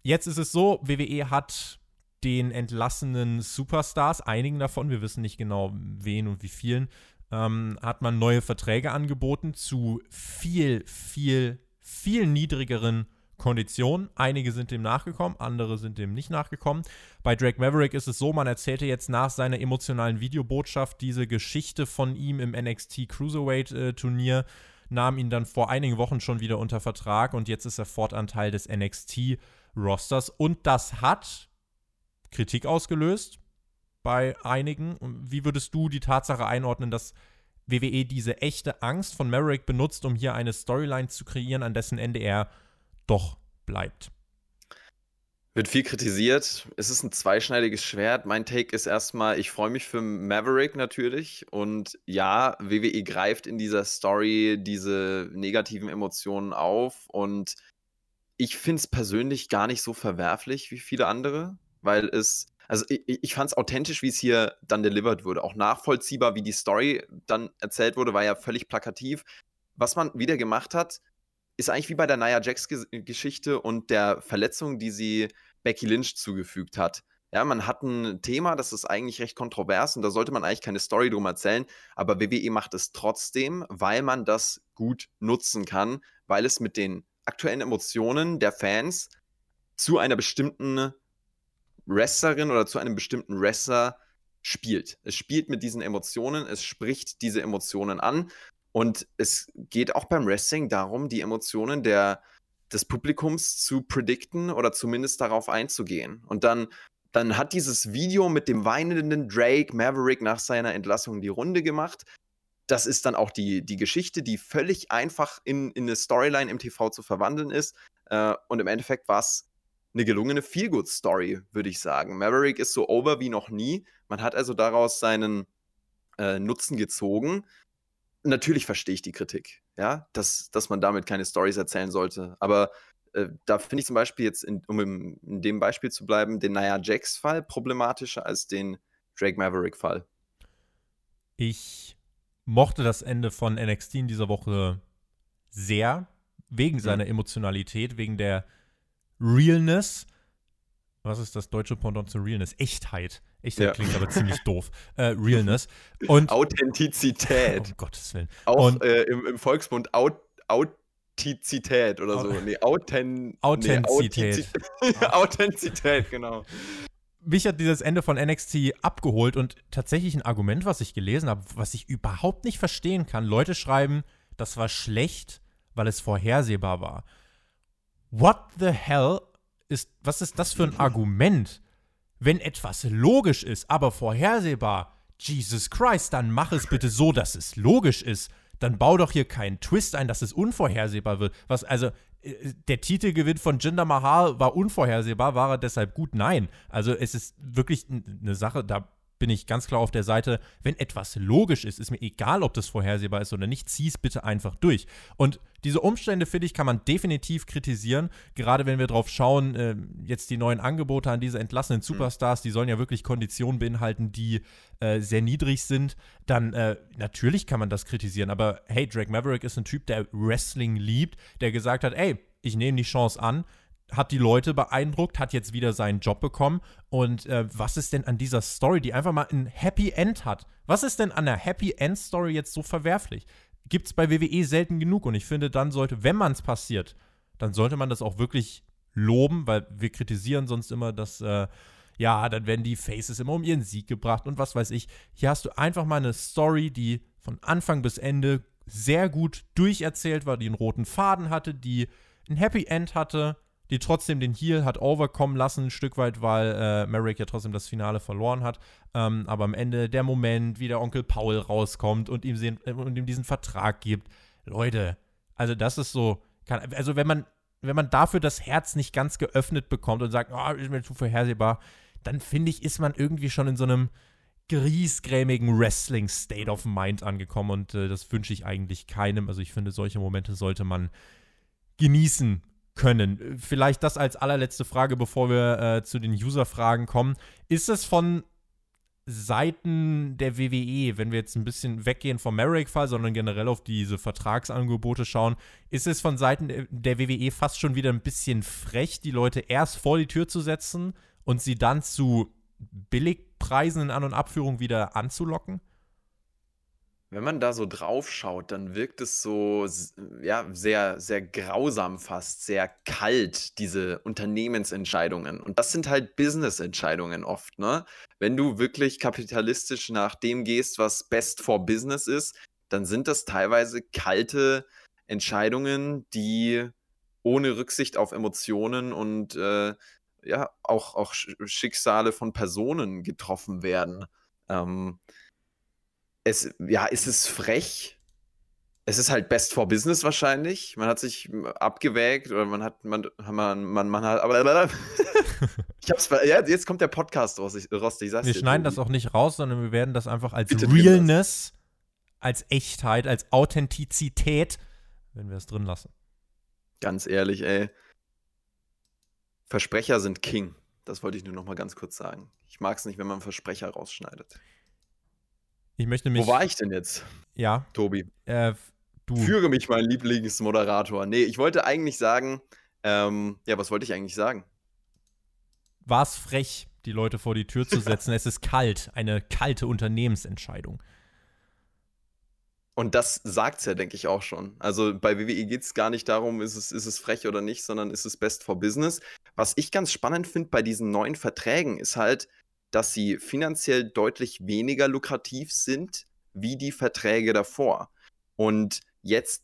jetzt ist es so, WWE hat den entlassenen Superstars, einigen davon, wir wissen nicht genau wen und wie vielen, ähm, hat man neue Verträge angeboten zu viel, viel, viel niedrigeren Konditionen. Einige sind dem nachgekommen, andere sind dem nicht nachgekommen. Bei Drake Maverick ist es so, man erzählte jetzt nach seiner emotionalen Videobotschaft diese Geschichte von ihm im NXT Cruiserweight äh, Turnier, nahm ihn dann vor einigen Wochen schon wieder unter Vertrag und jetzt ist er fortan Teil des NXT Rosters und das hat Kritik ausgelöst bei einigen. Wie würdest du die Tatsache einordnen, dass WWE diese echte Angst von Maverick benutzt, um hier eine Storyline zu kreieren, an dessen Ende er doch bleibt? Wird viel kritisiert. Es ist ein zweischneidiges Schwert. Mein Take ist erstmal, ich freue mich für Maverick natürlich. Und ja, WWE greift in dieser Story diese negativen Emotionen auf. Und ich finde es persönlich gar nicht so verwerflich wie viele andere, weil es also ich, ich fand es authentisch, wie es hier dann delivered wurde. Auch nachvollziehbar, wie die Story dann erzählt wurde, war ja völlig plakativ. Was man wieder gemacht hat, ist eigentlich wie bei der Nia Jax-Geschichte und der Verletzung, die sie Becky Lynch zugefügt hat. Ja, man hat ein Thema, das ist eigentlich recht kontrovers und da sollte man eigentlich keine Story drum erzählen, aber WWE macht es trotzdem, weil man das gut nutzen kann, weil es mit den aktuellen Emotionen der Fans zu einer bestimmten Wrestlerin oder zu einem bestimmten Wrestler spielt. Es spielt mit diesen Emotionen, es spricht diese Emotionen an und es geht auch beim Wrestling darum, die Emotionen der, des Publikums zu predikten oder zumindest darauf einzugehen. Und dann, dann hat dieses Video mit dem weinenden Drake Maverick nach seiner Entlassung die Runde gemacht. Das ist dann auch die, die Geschichte, die völlig einfach in, in eine Storyline im TV zu verwandeln ist. Äh, und im Endeffekt war es eine gelungene Feel-Good-Story, würde ich sagen. Maverick ist so over wie noch nie. Man hat also daraus seinen äh, Nutzen gezogen. Natürlich verstehe ich die Kritik, ja, dass, dass man damit keine Stories erzählen sollte. Aber äh, da finde ich zum Beispiel jetzt, in, um im, in dem Beispiel zu bleiben, den Nia Jax-Fall problematischer als den Drake Maverick-Fall. Ich mochte das Ende von NXT in dieser Woche sehr, wegen mhm. seiner Emotionalität, wegen der Realness. Was ist das deutsche Pendant zu Realness? Echtheit. Echtheit ja. klingt aber ziemlich doof. Äh, Realness. Und, Authentizität. Um Gottes Willen. Auch und, äh, im, im, Volksmund Aut, Authentizität oder so. Nee, Authent Authentizität. Nee, Authentizität, genau. Mich hat dieses Ende von NXT abgeholt und tatsächlich ein Argument, was ich gelesen habe, was ich überhaupt nicht verstehen kann. Leute schreiben, das war schlecht, weil es vorhersehbar war. What the hell ist, was ist das für ein Argument? Wenn etwas logisch ist, aber vorhersehbar, Jesus Christ, dann mach es bitte so, dass es logisch ist. Dann bau doch hier keinen Twist ein, dass es unvorhersehbar wird. Was, also, äh, der Titelgewinn von Jinder Mahal war unvorhersehbar, war er deshalb gut? Nein. Also, es ist wirklich eine Sache, da bin ich ganz klar auf der Seite, wenn etwas logisch ist, ist mir egal, ob das vorhersehbar ist oder nicht, zieh es bitte einfach durch. Und diese Umstände, finde ich, kann man definitiv kritisieren, gerade wenn wir drauf schauen, äh, jetzt die neuen Angebote an diese entlassenen mhm. Superstars, die sollen ja wirklich Konditionen beinhalten, die äh, sehr niedrig sind, dann äh, natürlich kann man das kritisieren, aber hey, Drake Maverick ist ein Typ, der Wrestling liebt, der gesagt hat, ey, ich nehme die Chance an, hat die Leute beeindruckt, hat jetzt wieder seinen Job bekommen. Und äh, was ist denn an dieser Story, die einfach mal ein Happy End hat? Was ist denn an der Happy End Story jetzt so verwerflich? Gibt es bei WWE selten genug. Und ich finde, dann sollte, wenn man es passiert, dann sollte man das auch wirklich loben, weil wir kritisieren sonst immer, dass, äh, ja, dann werden die Faces immer um ihren Sieg gebracht und was weiß ich. Hier hast du einfach mal eine Story, die von Anfang bis Ende sehr gut durcherzählt war, die einen roten Faden hatte, die ein Happy End hatte die trotzdem den Heal hat overkommen lassen, ein Stück weit, weil äh, Merrick ja trotzdem das Finale verloren hat. Ähm, aber am Ende der Moment, wie der Onkel Paul rauskommt und ihm, sehen, äh, und ihm diesen Vertrag gibt. Leute, also das ist so, kann, also wenn man, wenn man dafür das Herz nicht ganz geöffnet bekommt und sagt, oh, ist mir zu vorhersehbar, dann finde ich, ist man irgendwie schon in so einem griesgrämigen Wrestling-State of Mind angekommen und äh, das wünsche ich eigentlich keinem. Also ich finde, solche Momente sollte man genießen können. Vielleicht das als allerletzte Frage, bevor wir äh, zu den User-Fragen kommen. Ist es von Seiten der WWE, wenn wir jetzt ein bisschen weggehen vom Merrick-Fall, sondern generell auf diese Vertragsangebote schauen, ist es von Seiten der WWE fast schon wieder ein bisschen frech, die Leute erst vor die Tür zu setzen und sie dann zu Billigpreisen in An- und Abführung wieder anzulocken? Wenn man da so drauf schaut, dann wirkt es so, ja, sehr, sehr grausam fast, sehr kalt, diese Unternehmensentscheidungen. Und das sind halt Business-Entscheidungen oft, ne? Wenn du wirklich kapitalistisch nach dem gehst, was best for business ist, dann sind das teilweise kalte Entscheidungen, die ohne Rücksicht auf Emotionen und äh, ja, auch, auch Schicksale von Personen getroffen werden. Ähm, es, ja, ist es frech. Es ist halt best for business wahrscheinlich. Man hat sich abgewägt oder man hat, man, man, man, man hat, aber ich hab's, ja, jetzt kommt der Podcast raus, ich, Rost, ich sag's Wir dir, schneiden das auch nicht raus, sondern wir werden das einfach als Bitte Realness, als Echtheit, als Authentizität, wenn wir es drin lassen. Ganz ehrlich, ey. Versprecher sind King. Das wollte ich nur noch mal ganz kurz sagen. Ich mag es nicht, wenn man Versprecher rausschneidet. Ich möchte mich. Wo war ich denn jetzt? Ja. Tobi. Äh, du. Führe mich, mein Lieblingsmoderator. Nee, ich wollte eigentlich sagen, ähm, ja, was wollte ich eigentlich sagen? War es frech, die Leute vor die Tür zu setzen? es ist kalt, eine kalte Unternehmensentscheidung. Und das sagt es ja, denke ich, auch schon. Also bei WWE geht es gar nicht darum, ist es, ist es frech oder nicht, sondern ist es best for business. Was ich ganz spannend finde bei diesen neuen Verträgen, ist halt, dass sie finanziell deutlich weniger lukrativ sind wie die Verträge davor. Und jetzt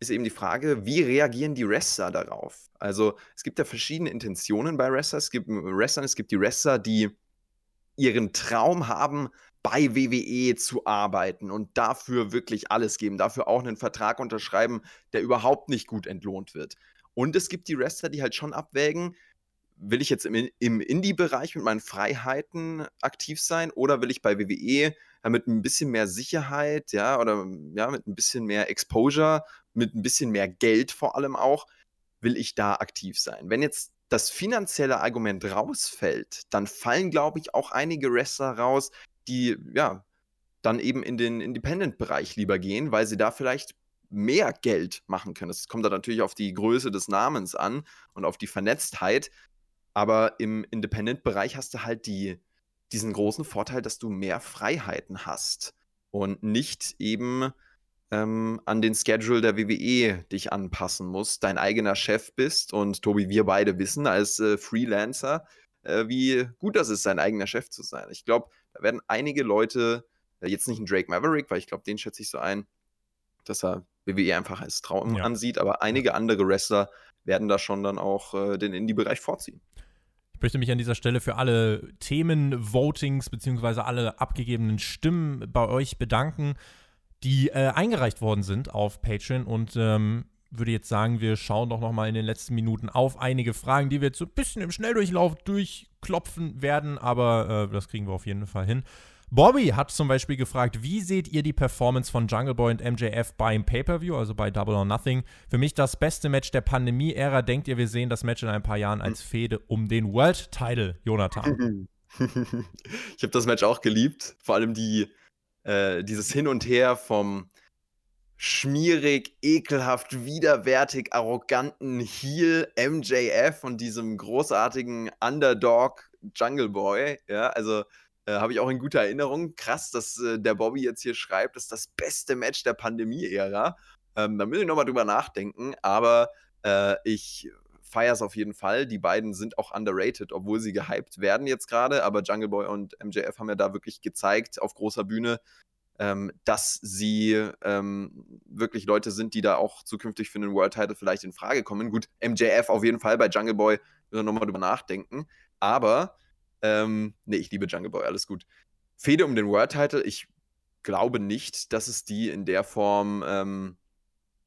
ist eben die Frage, wie reagieren die Wrestler darauf? Also es gibt ja verschiedene Intentionen bei Wrestlern. Es gibt Wrestlern, es gibt die Wrestler, die ihren Traum haben, bei WWE zu arbeiten und dafür wirklich alles geben, dafür auch einen Vertrag unterschreiben, der überhaupt nicht gut entlohnt wird. Und es gibt die Wrestler, die halt schon abwägen, will ich jetzt im, im Indie-Bereich mit meinen Freiheiten aktiv sein oder will ich bei WWE ja, mit ein bisschen mehr Sicherheit, ja, oder ja, mit ein bisschen mehr Exposure, mit ein bisschen mehr Geld vor allem auch, will ich da aktiv sein? Wenn jetzt das finanzielle Argument rausfällt, dann fallen, glaube ich, auch einige Wrestler raus, die ja dann eben in den Independent-Bereich lieber gehen, weil sie da vielleicht mehr Geld machen können. Es kommt da natürlich auf die Größe des Namens an und auf die Vernetztheit. Aber im Independent-Bereich hast du halt die, diesen großen Vorteil, dass du mehr Freiheiten hast und nicht eben ähm, an den Schedule der WWE dich anpassen musst, dein eigener Chef bist und Tobi, wir beide wissen als äh, Freelancer, äh, wie gut das ist, sein eigener Chef zu sein. Ich glaube, da werden einige Leute, äh, jetzt nicht ein Drake Maverick, weil ich glaube, den schätze ich so ein, dass er WWE einfach als Traum ja. ansieht, aber einige andere Wrestler werden da schon dann auch äh, den Indie-Bereich vorziehen. Ich möchte mich an dieser Stelle für alle Themen-Votings bzw. alle abgegebenen Stimmen bei euch bedanken, die äh, eingereicht worden sind auf Patreon und ähm, würde jetzt sagen, wir schauen doch noch mal in den letzten Minuten auf einige Fragen, die wir jetzt so ein bisschen im Schnelldurchlauf durchklopfen werden, aber äh, das kriegen wir auf jeden Fall hin. Bobby hat zum Beispiel gefragt, wie seht ihr die Performance von Jungle Boy und MJF beim Pay-Per-View, also bei Double or Nothing? Für mich das beste Match der Pandemie-Ära. Denkt ihr, wir sehen das Match in ein paar Jahren als Fehde um den World-Title, Jonathan? ich habe das Match auch geliebt. Vor allem die, äh, dieses Hin und Her vom schmierig, ekelhaft, widerwärtig, arroganten Heel MJF und diesem großartigen Underdog Jungle Boy. Ja, also äh, Habe ich auch in guter Erinnerung. Krass, dass äh, der Bobby jetzt hier schreibt, das ist das beste Match der Pandemie-Ära. Ähm, da muss ich nochmal drüber nachdenken, aber äh, ich feiere es auf jeden Fall. Die beiden sind auch underrated, obwohl sie gehypt werden jetzt gerade. Aber Jungle Boy und MJF haben ja da wirklich gezeigt auf großer Bühne, ähm, dass sie ähm, wirklich Leute sind, die da auch zukünftig für einen World Title vielleicht in Frage kommen. Gut, MJF auf jeden Fall bei Jungle Boy, müssen wir nochmal drüber nachdenken. Aber ähm, nee, ich liebe Jungle Boy, alles gut. Fehde um den World Title, ich glaube nicht, dass es die in der Form ähm,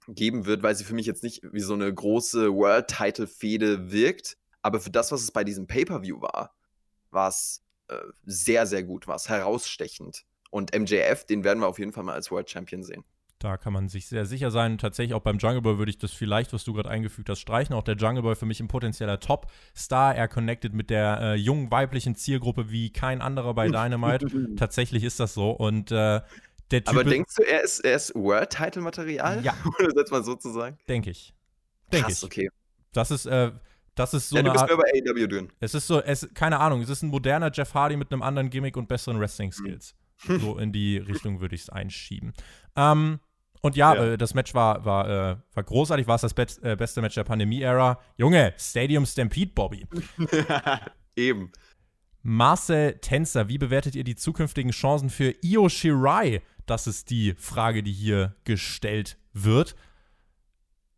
geben wird, weil sie für mich jetzt nicht wie so eine große World Title Fehde wirkt. Aber für das, was es bei diesem Pay-Per-View war, war es äh, sehr, sehr gut, war es herausstechend. Und MJF, den werden wir auf jeden Fall mal als World Champion sehen. Da kann man sich sehr sicher sein. Tatsächlich auch beim Jungle Boy würde ich das vielleicht, was du gerade eingefügt hast, streichen. Auch der Jungle Boy für mich ein potenzieller Top-Star. Er connected mit der äh, jungen weiblichen Zielgruppe wie kein anderer bei Dynamite. Tatsächlich ist das so. Und äh, der Typ Aber denkst du, er ist, er ist World-Title-Material? Ja. Oder setzt man so zu sagen? Denke ich. Denke ich. okay. Das ist, äh, das ist so ja, eine du bist Art. über AEW drin. Es ist so, es, keine Ahnung, es ist ein moderner Jeff Hardy mit einem anderen Gimmick und besseren Wrestling-Skills. Mhm. So in die Richtung würde ich es einschieben. Ähm, und ja, ja. Äh, das Match war, war, äh, war großartig, war es das Be äh, beste Match der Pandemie-Ära. Junge, Stadium Stampede, Bobby. Eben. Marcel Tänzer, wie bewertet ihr die zukünftigen Chancen für Io Shirai? Das ist die Frage, die hier gestellt wird.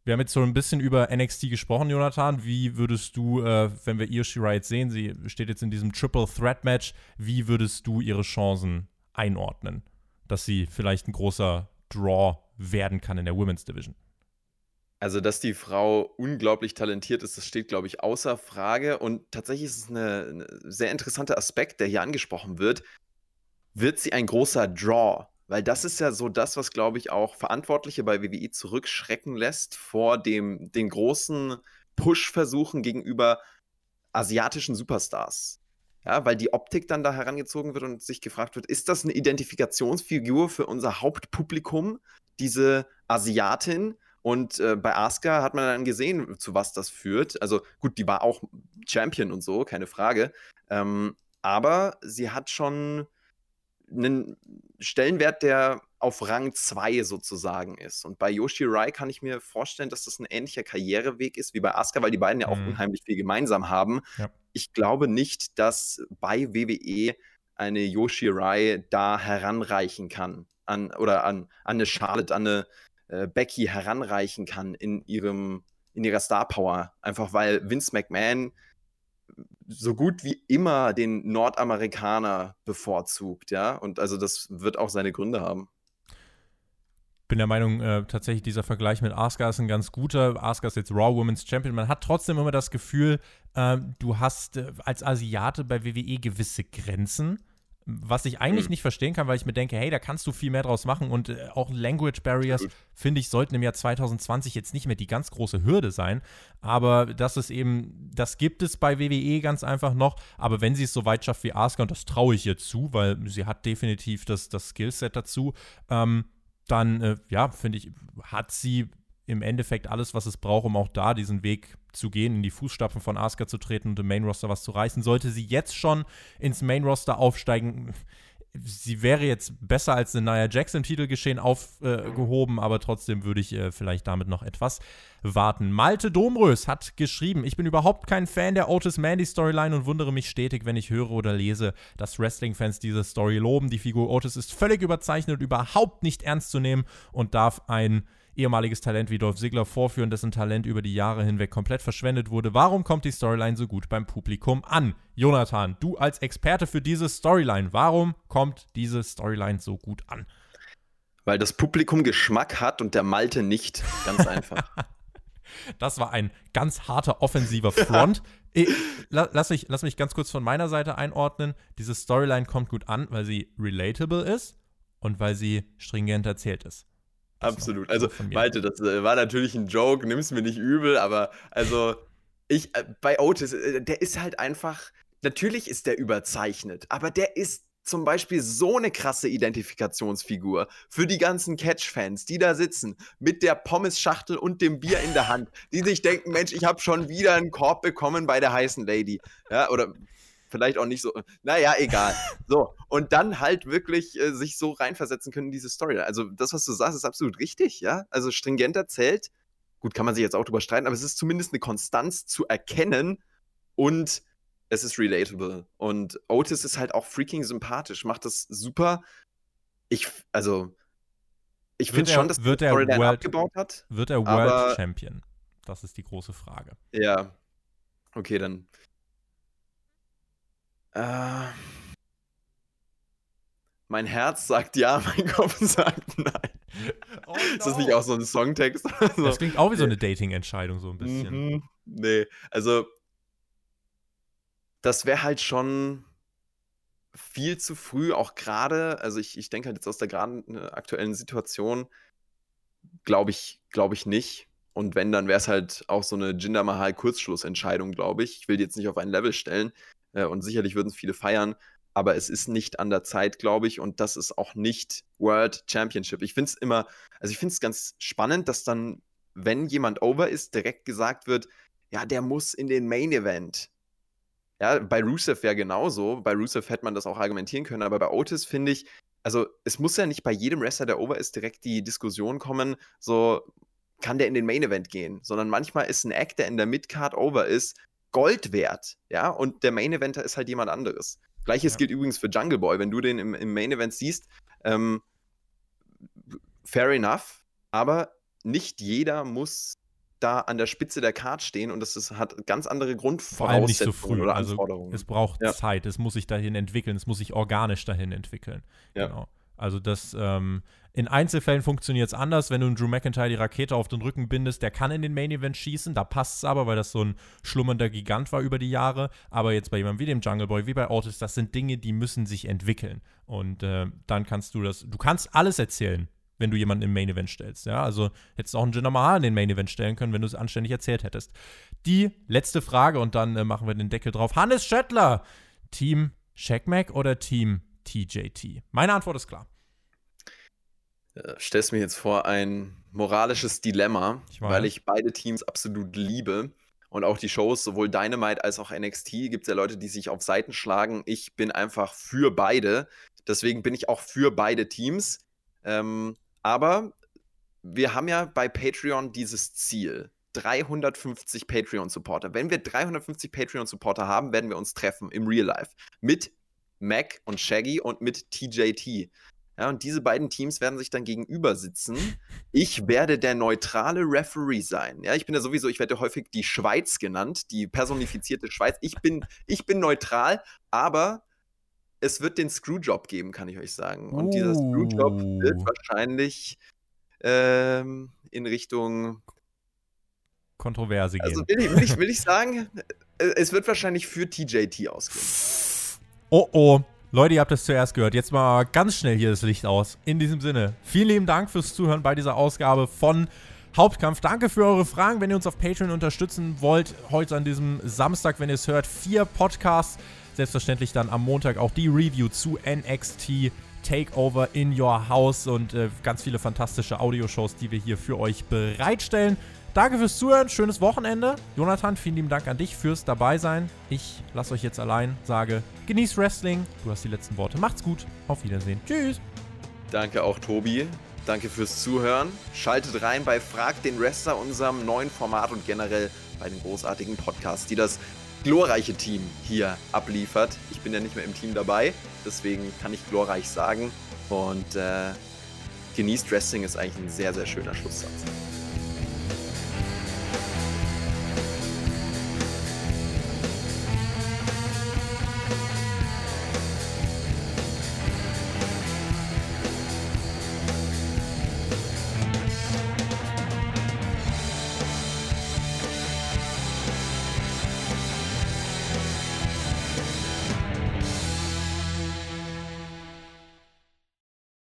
Wir haben jetzt so ein bisschen über NXT gesprochen, Jonathan. Wie würdest du, äh, wenn wir Io Shirai jetzt sehen, sie steht jetzt in diesem Triple Threat Match, wie würdest du ihre Chancen einordnen? Dass sie vielleicht ein großer Draw werden kann in der Women's Division. Also, dass die Frau unglaublich talentiert ist, das steht, glaube ich, außer Frage. Und tatsächlich ist es ein sehr interessanter Aspekt, der hier angesprochen wird. Wird sie ein großer Draw? Weil das ist ja so das, was, glaube ich, auch Verantwortliche bei WWE zurückschrecken lässt vor dem, den großen Push-Versuchen gegenüber asiatischen Superstars. Ja, weil die Optik dann da herangezogen wird und sich gefragt wird, ist das eine Identifikationsfigur für unser Hauptpublikum, diese Asiatin? Und äh, bei Asuka hat man dann gesehen, zu was das führt. Also gut, die war auch Champion und so, keine Frage. Ähm, aber sie hat schon einen Stellenwert, der auf Rang 2 sozusagen ist. Und bei Yoshi Rai kann ich mir vorstellen, dass das ein ähnlicher Karriereweg ist wie bei Asuka, weil die beiden ja auch mhm. unheimlich viel gemeinsam haben. Ja. Ich glaube nicht, dass bei WWE eine Yoshi Rai da heranreichen kann an oder an, an eine Charlotte, an eine äh, Becky heranreichen kann in ihrem in ihrer Star Power, einfach weil Vince McMahon so gut wie immer den Nordamerikaner bevorzugt, ja. Und also das wird auch seine Gründe haben. Bin der Meinung, äh, tatsächlich dieser Vergleich mit Asuka ist ein ganz guter. Asuka ist jetzt Raw Women's Champion. Man hat trotzdem immer das Gefühl, äh, du hast äh, als Asiate bei WWE gewisse Grenzen was ich eigentlich mhm. nicht verstehen kann, weil ich mir denke, hey, da kannst du viel mehr draus machen und äh, auch Language Barriers, finde ich, sollten im Jahr 2020 jetzt nicht mehr die ganz große Hürde sein. Aber das ist eben, das gibt es bei WWE ganz einfach noch. Aber wenn sie es so weit schafft wie Asuka, und das traue ich ihr zu, weil sie hat definitiv das, das Skillset dazu, ähm, dann, äh, ja, finde ich, hat sie im Endeffekt alles, was es braucht, um auch da diesen Weg zu gehen, in die Fußstapfen von Asuka zu treten und im Main Roster was zu reißen. Sollte sie jetzt schon ins Main Roster aufsteigen, sie wäre jetzt besser als eine Nia Jax im Titelgeschehen aufgehoben, äh, aber trotzdem würde ich äh, vielleicht damit noch etwas warten. Malte Domrös hat geschrieben, ich bin überhaupt kein Fan der Otis Mandy Storyline und wundere mich stetig, wenn ich höre oder lese, dass Wrestling-Fans diese Story loben. Die Figur Otis ist völlig überzeichnet und überhaupt nicht ernst zu nehmen und darf ein ehemaliges Talent wie Dolph Ziggler vorführen, dessen Talent über die Jahre hinweg komplett verschwendet wurde. Warum kommt die Storyline so gut beim Publikum an? Jonathan, du als Experte für diese Storyline, warum kommt diese Storyline so gut an? Weil das Publikum Geschmack hat und der Malte nicht. Ganz einfach. das war ein ganz harter offensiver Front. Ich, lass, mich, lass mich ganz kurz von meiner Seite einordnen. Diese Storyline kommt gut an, weil sie relatable ist und weil sie stringent erzählt ist. Absolut. Also, Malte, das äh, war natürlich ein Joke, nimm's mir nicht übel, aber also, ich, äh, bei Otis, äh, der ist halt einfach, natürlich ist der überzeichnet, aber der ist zum Beispiel so eine krasse Identifikationsfigur für die ganzen Catch-Fans, die da sitzen mit der Pommes-Schachtel und dem Bier in der Hand, die sich denken, Mensch, ich habe schon wieder einen Korb bekommen bei der heißen Lady. Ja, oder vielleicht auch nicht so, naja, egal. so, und dann halt wirklich äh, sich so reinversetzen können in diese Story. Also das, was du sagst, ist absolut richtig, ja. Also stringent erzählt, gut, kann man sich jetzt auch drüber streiten, aber es ist zumindest eine Konstanz zu erkennen und es ist relatable. Und Otis ist halt auch freaking sympathisch, macht das super. Ich, also, ich finde schon, dass wird er Storyline World, abgebaut hat. Wird er World aber, Champion? Das ist die große Frage. Ja. Okay, dann äh, mein Herz sagt ja, mein Kopf sagt nein. Oh no. Ist das nicht auch so ein Songtext? Das klingt auch wie so eine Dating-Entscheidung, so ein bisschen. Mhm. Nee, also das wäre halt schon viel zu früh, auch gerade, also ich, ich denke halt jetzt aus der gerade äh, aktuellen Situation, glaube ich, glaube ich nicht. Und wenn, dann wäre es halt auch so eine Jinder Mahal Kurzschlussentscheidung, glaube ich. Ich will die jetzt nicht auf ein Level stellen. Äh, und sicherlich würden es viele feiern, aber es ist nicht an der Zeit, glaube ich, und das ist auch nicht World Championship. Ich finde es immer, also ich finde es ganz spannend, dass dann, wenn jemand over ist, direkt gesagt wird, ja, der muss in den Main Event. Ja, bei Rusev wäre genauso. Bei Rusev hätte man das auch argumentieren können, aber bei Otis finde ich, also es muss ja nicht bei jedem Wrestler, der over ist, direkt die Diskussion kommen, so kann der in den Main Event gehen, sondern manchmal ist ein Act, der in der Midcard over ist, Gold wert, ja, und der Main Eventer ist halt jemand anderes. Gleiches ja. gilt übrigens für Jungle Boy, wenn du den im, im Main Event siehst, ähm, fair enough, aber nicht jeder muss da an der Spitze der Card stehen und das ist, hat ganz andere Grundvoraussetzungen so früh. oder also Anforderungen. Also es braucht ja. Zeit, es muss sich dahin entwickeln, es muss sich organisch dahin entwickeln. Ja. Genau. Also das ähm, in Einzelfällen funktioniert es anders, wenn du einen Drew McIntyre die Rakete auf den Rücken bindest, der kann in den Main Event schießen, da passt es aber, weil das so ein schlummernder Gigant war über die Jahre. Aber jetzt bei jemandem wie dem Jungle Boy, wie bei Otis, das sind Dinge, die müssen sich entwickeln. Und äh, dann kannst du das, du kannst alles erzählen, wenn du jemanden im Main Event stellst. Ja, also hättest du auch einen Jinder Mahal in den Main Event stellen können, wenn du es anständig erzählt hättest. Die letzte Frage und dann äh, machen wir den Deckel drauf. Hannes Schöttler, Team Shaq oder Team TJT? Meine Antwort ist klar. Stellst mir jetzt vor ein moralisches Dilemma, ich weil ich beide Teams absolut liebe. Und auch die Shows, sowohl Dynamite als auch NXT, gibt es ja Leute, die sich auf Seiten schlagen. Ich bin einfach für beide. Deswegen bin ich auch für beide Teams. Ähm, aber wir haben ja bei Patreon dieses Ziel. 350 Patreon-Supporter. Wenn wir 350 Patreon-Supporter haben, werden wir uns treffen im Real Life. Mit Mac und Shaggy und mit TJT. Ja, und diese beiden Teams werden sich dann gegenüber sitzen. Ich werde der neutrale Referee sein. Ja, ich bin ja sowieso, ich werde häufig die Schweiz genannt, die personifizierte Schweiz. Ich bin, ich bin neutral, aber es wird den Screwjob geben, kann ich euch sagen. Und dieser Screwjob wird uh. wahrscheinlich ähm, in Richtung Kontroverse also gehen. Also will ich, will, ich, will ich sagen, äh, es wird wahrscheinlich für TJT ausgehen. Oh oh. Leute, ihr habt es zuerst gehört. Jetzt mal ganz schnell hier das Licht aus. In diesem Sinne, vielen lieben Dank fürs Zuhören bei dieser Ausgabe von Hauptkampf. Danke für eure Fragen. Wenn ihr uns auf Patreon unterstützen wollt, heute an diesem Samstag, wenn ihr es hört, vier Podcasts. Selbstverständlich dann am Montag auch die Review zu NXT Takeover in Your House und äh, ganz viele fantastische Audioshows, die wir hier für euch bereitstellen. Danke fürs Zuhören, schönes Wochenende. Jonathan, vielen lieben Dank an dich fürs Dabeisein. Ich lasse euch jetzt allein, sage, genießt Wrestling. Du hast die letzten Worte. Macht's gut. Auf Wiedersehen. Tschüss. Danke auch, Tobi. Danke fürs Zuhören. Schaltet rein bei Frag den Wrestler, unserem neuen Format und generell bei den großartigen Podcasts, die das glorreiche Team hier abliefert. Ich bin ja nicht mehr im Team dabei, deswegen kann ich glorreich sagen. Und äh, genießt Wrestling ist eigentlich ein sehr, sehr schöner Schlusssatz.